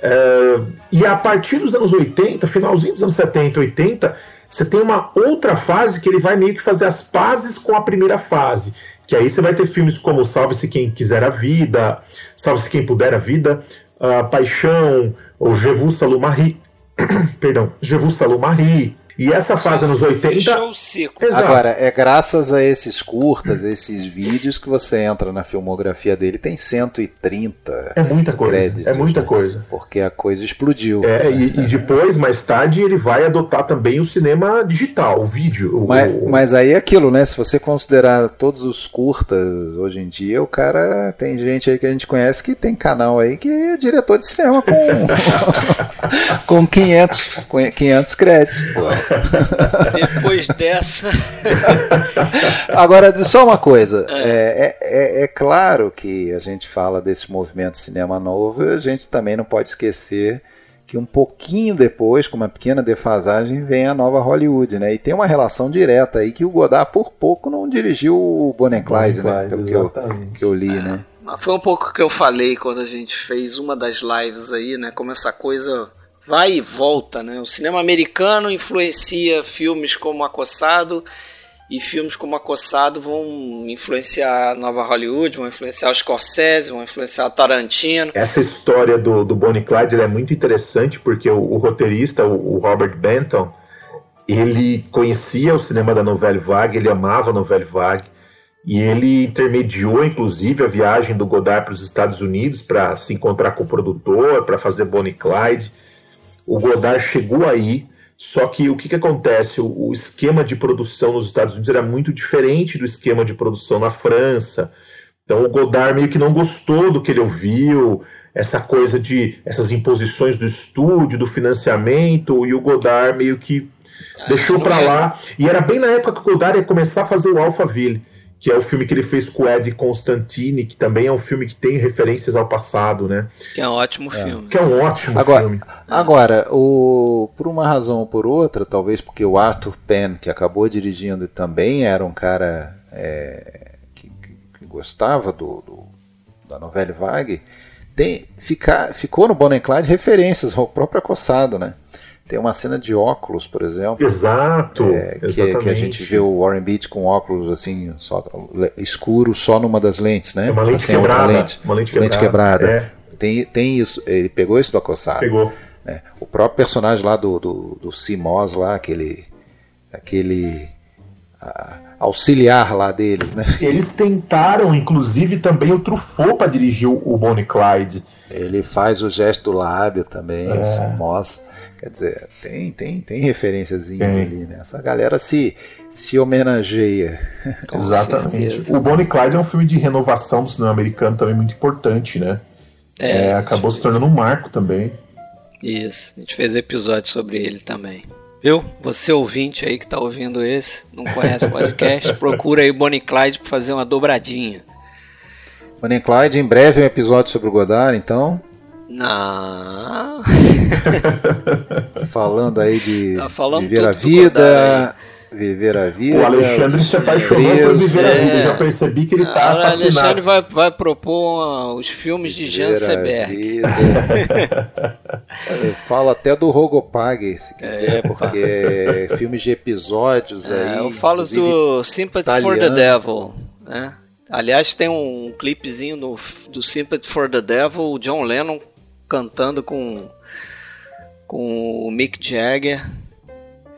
É, e a partir dos anos 80, finalzinho dos anos 70, 80, você tem uma outra fase que ele vai meio que fazer as pazes com a primeira fase. Que aí você vai ter filmes como Salve-se Quem Quiser a Vida, Salve-se Quem Puder a Vida, uh, Paixão, ou Je vous Marie. Perdão, Je vous Marie. E essa fase nos 80. Fechou o ciclo. Exato. Agora, é graças a esses curtas, a esses vídeos, que você entra na filmografia dele. Tem 130. É muita coisa. Créditos, é muita né? coisa. Porque a coisa explodiu. É, e, e, depois, mais tarde, ele vai adotar também o cinema digital, o vídeo. Mas, o... mas aí é aquilo, né? Se você considerar todos os curtas hoje em dia, o cara. Tem gente aí que a gente conhece que tem canal aí que é diretor de cinema com, com 500, 500 créditos. Pô. Depois dessa. Agora, só uma coisa. É. é. É, é, claro que a gente fala desse movimento cinema novo, a gente também não pode esquecer que um pouquinho depois, com uma pequena defasagem, vem a nova Hollywood, né? E tem uma relação direta aí que o Godard por pouco não dirigiu o Bonnie Clyde, né? Pelo que eu, que eu, li, né? Foi um pouco que eu falei quando a gente fez uma das lives aí, né? Como essa coisa vai e volta, né? O cinema americano influencia filmes como Acossado e filmes como Acossado vão influenciar a nova Hollywood, vão influenciar o Scorsese, vão influenciar o Tarantino. Essa história do, do Bonnie Clyde é muito interessante porque o, o roteirista, o, o, Robert Benton, ele conhecia o cinema da Nouvelle Vague, ele amava a Nouvelle Vague e ele intermediou, inclusive, a viagem do Godard para os Estados Unidos para se encontrar com o produtor, para fazer Bonnie Clyde. O Godard chegou aí, só que o que, que acontece? O, o, esquema de produção nos Estados Unidos era muito diferente do esquema de produção na França. Então o Godard meio que não gostou do que ele ouviu, essa coisa de essas imposições do estúdio, do financiamento, e o Godard meio que ah, deixou para lá. E era bem na época que o Godard ia começar a fazer o Alphaville. Que é o filme que ele fez com o Ed Constantine, que também é um filme que tem referências ao passado, né? Que é um ótimo filme. Que é um ótimo Agora- filme. Agora, o, por uma razão ou por outra, talvez porque o Arthur Penn, que acabou dirigindo, também era um cara é, que, que- que gostava do, do- da novela Vague, tem, fica, ficou no Bonnie Clyde referências ao próprio Acossado, né? Tem uma cena de óculos, por exemplo, Exato, é, que, que a gente vê o Warren Beach com óculos assim, só, escuro só numa das lentes, né? É uma lente sem a outra quebrada. lente. Uma lente Lente quebrada. quebrada. Tem, tem isso, ele pegou isso do Acossado. Pegou. né? O próprio personagem lá do, do, do Simós lá, aquele, aquele ah, auxiliar lá deles, né? Eles tentaram, inclusive, também o Truffaut para dirigir o Bonnie Clyde. Ele faz o gesto do lábio também, É. o Simós. Quer dizer, tem, tem, tem referenciazinhas Tem. ali, né? Essa galera se, se homenageia. Com Exatamente. certeza. O Bonnie Clyde é um filme de renovação do cinema americano também muito importante, né? É, É, acabou se tornando um marco também. Isso, a gente fez episódio sobre ele também. Viu? Você ouvinte aí que tá ouvindo esse, não conhece o podcast, procura aí Bonnie Clyde pra fazer uma dobradinha. Bonnie Clyde, em breve um episódio sobre o Godard, então. Não. Falando aí de falando viver a vida. Viver a vida. O Alexandre se apaixonou por viver a é. vida. Já percebi que ele Ah, tá o Alexandre vai, vai propor uma- os filmes de Jean Viver a Seberg. falo até do Rogopag, se quiser, É, porque é filmes de episódios É, aí. eu falo do Sympathy for the italiano. Devil, né? Aliás, tem um clipezinho do, do Sympathy for the Devil, o John Lennon cantando com, com o Mick Jagger.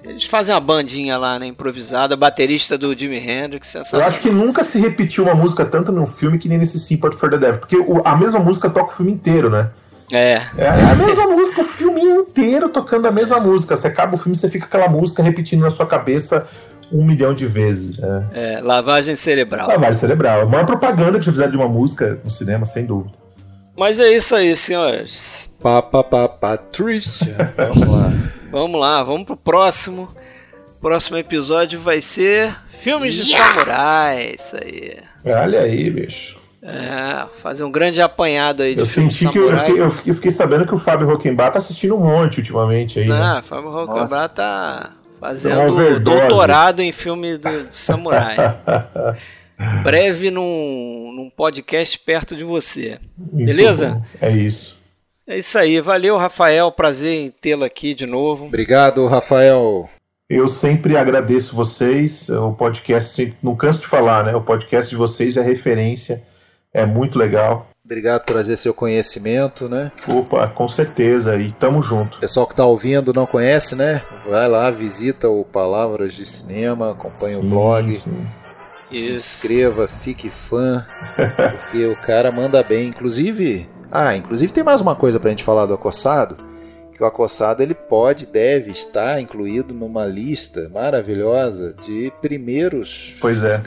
Eles fazem uma bandinha lá, né, improvisada, baterista do Jimi Hendrix, Eu acho sensacional. que nunca se repetiu uma música tanto num filme que nem nesse Sympathy for the Devil. Porque a mesma música toca o filme inteiro, né? É, É a mesma música, o filme inteiro tocando a mesma música. Você acaba o filme, você fica aquela música repetindo na sua cabeça um milhão de vezes. É. é, lavagem cerebral. Lavagem cerebral. A maior propaganda que já fizeram de uma música no cinema, sem dúvida. Mas é isso aí, senhores. Pá, pá, Patrícia. Vamos lá. Vamos lá, vamos pro próximo. Próximo episódio vai ser Filmes de Samurai. Isso aí. Olha aí, bicho. É, fazer um grande apanhado aí de Eu filmes de senti que eu, eu fiquei, eu fiquei- eu fiquei sabendo que o Fábio Rockenbach tá assistindo um monte ultimamente aí. né? Ah, Fábio Rocambá Nossa. tá É fazendo overdose. doutorado em filme do, de samurai. Breve num, num podcast perto de você. Muito Beleza? bom. É isso. É isso aí. Valeu, Rafael. Prazer em tê-lo aqui de novo. Obrigado, Rafael. Eu sempre agradeço vocês. O podcast, sempre, não canso de falar, né? O podcast de vocês é referência. É muito legal. Obrigado por trazer seu conhecimento, né? Opa, com certeza. E tamo junto. O pessoal que está ouvindo não conhece, né? Vai lá, visita o Palavras de Cinema, acompanha o Sim, blog, sim. Se Isso. inscreva, fique fã, porque o cara manda bem. Inclusive, ah, inclusive tem mais uma coisa pra gente falar do Acossado, que o Acossado ele pode, deve estar incluído numa lista maravilhosa de primeiros Pois é.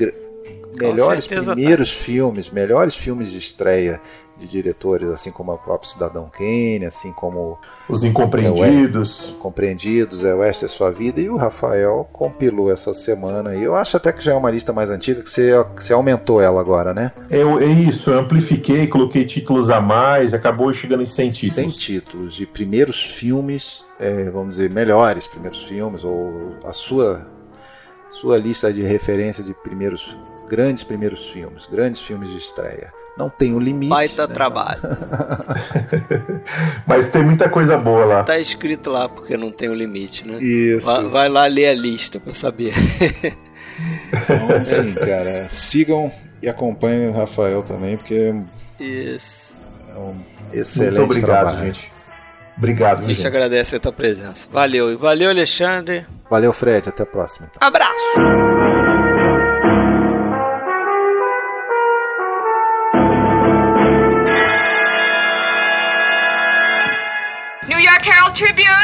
melhores tá. primeiros filmes, melhores filmes de estreia de diretores, assim como o próprio Cidadão Kane, assim como Os incompreendidos. Compreendidos, é o Esta é Sua Vida, e o Rafael compilou essa semana. E eu acho até que já é uma lista mais antiga, que você, que você aumentou ela agora, né? Eu, é isso, eu amplifiquei, coloquei títulos a mais, acabou chegando em 100 títulos. 100 títulos de primeiros filmes, é, vamos dizer, melhores primeiros filmes, ou a sua, sua lista de referência de primeiros, grandes primeiros filmes, grandes filmes de estreia. Não tem um limite. Baita né? trabalho. Mas tem muita coisa boa lá. Tá escrito lá porque não tem o limite, né? Isso. Vai, vai lá ler a lista pra saber. Então, sim, cara. Sigam e acompanhem o Rafael também, porque Isso. é um excelente Muito obrigado, trabalho. gente. Obrigado, A gente gente. agradece a tua presença. Valeu. E valeu, Alexandre. Valeu, Fred. Até a próxima. então. Abraço. tribute.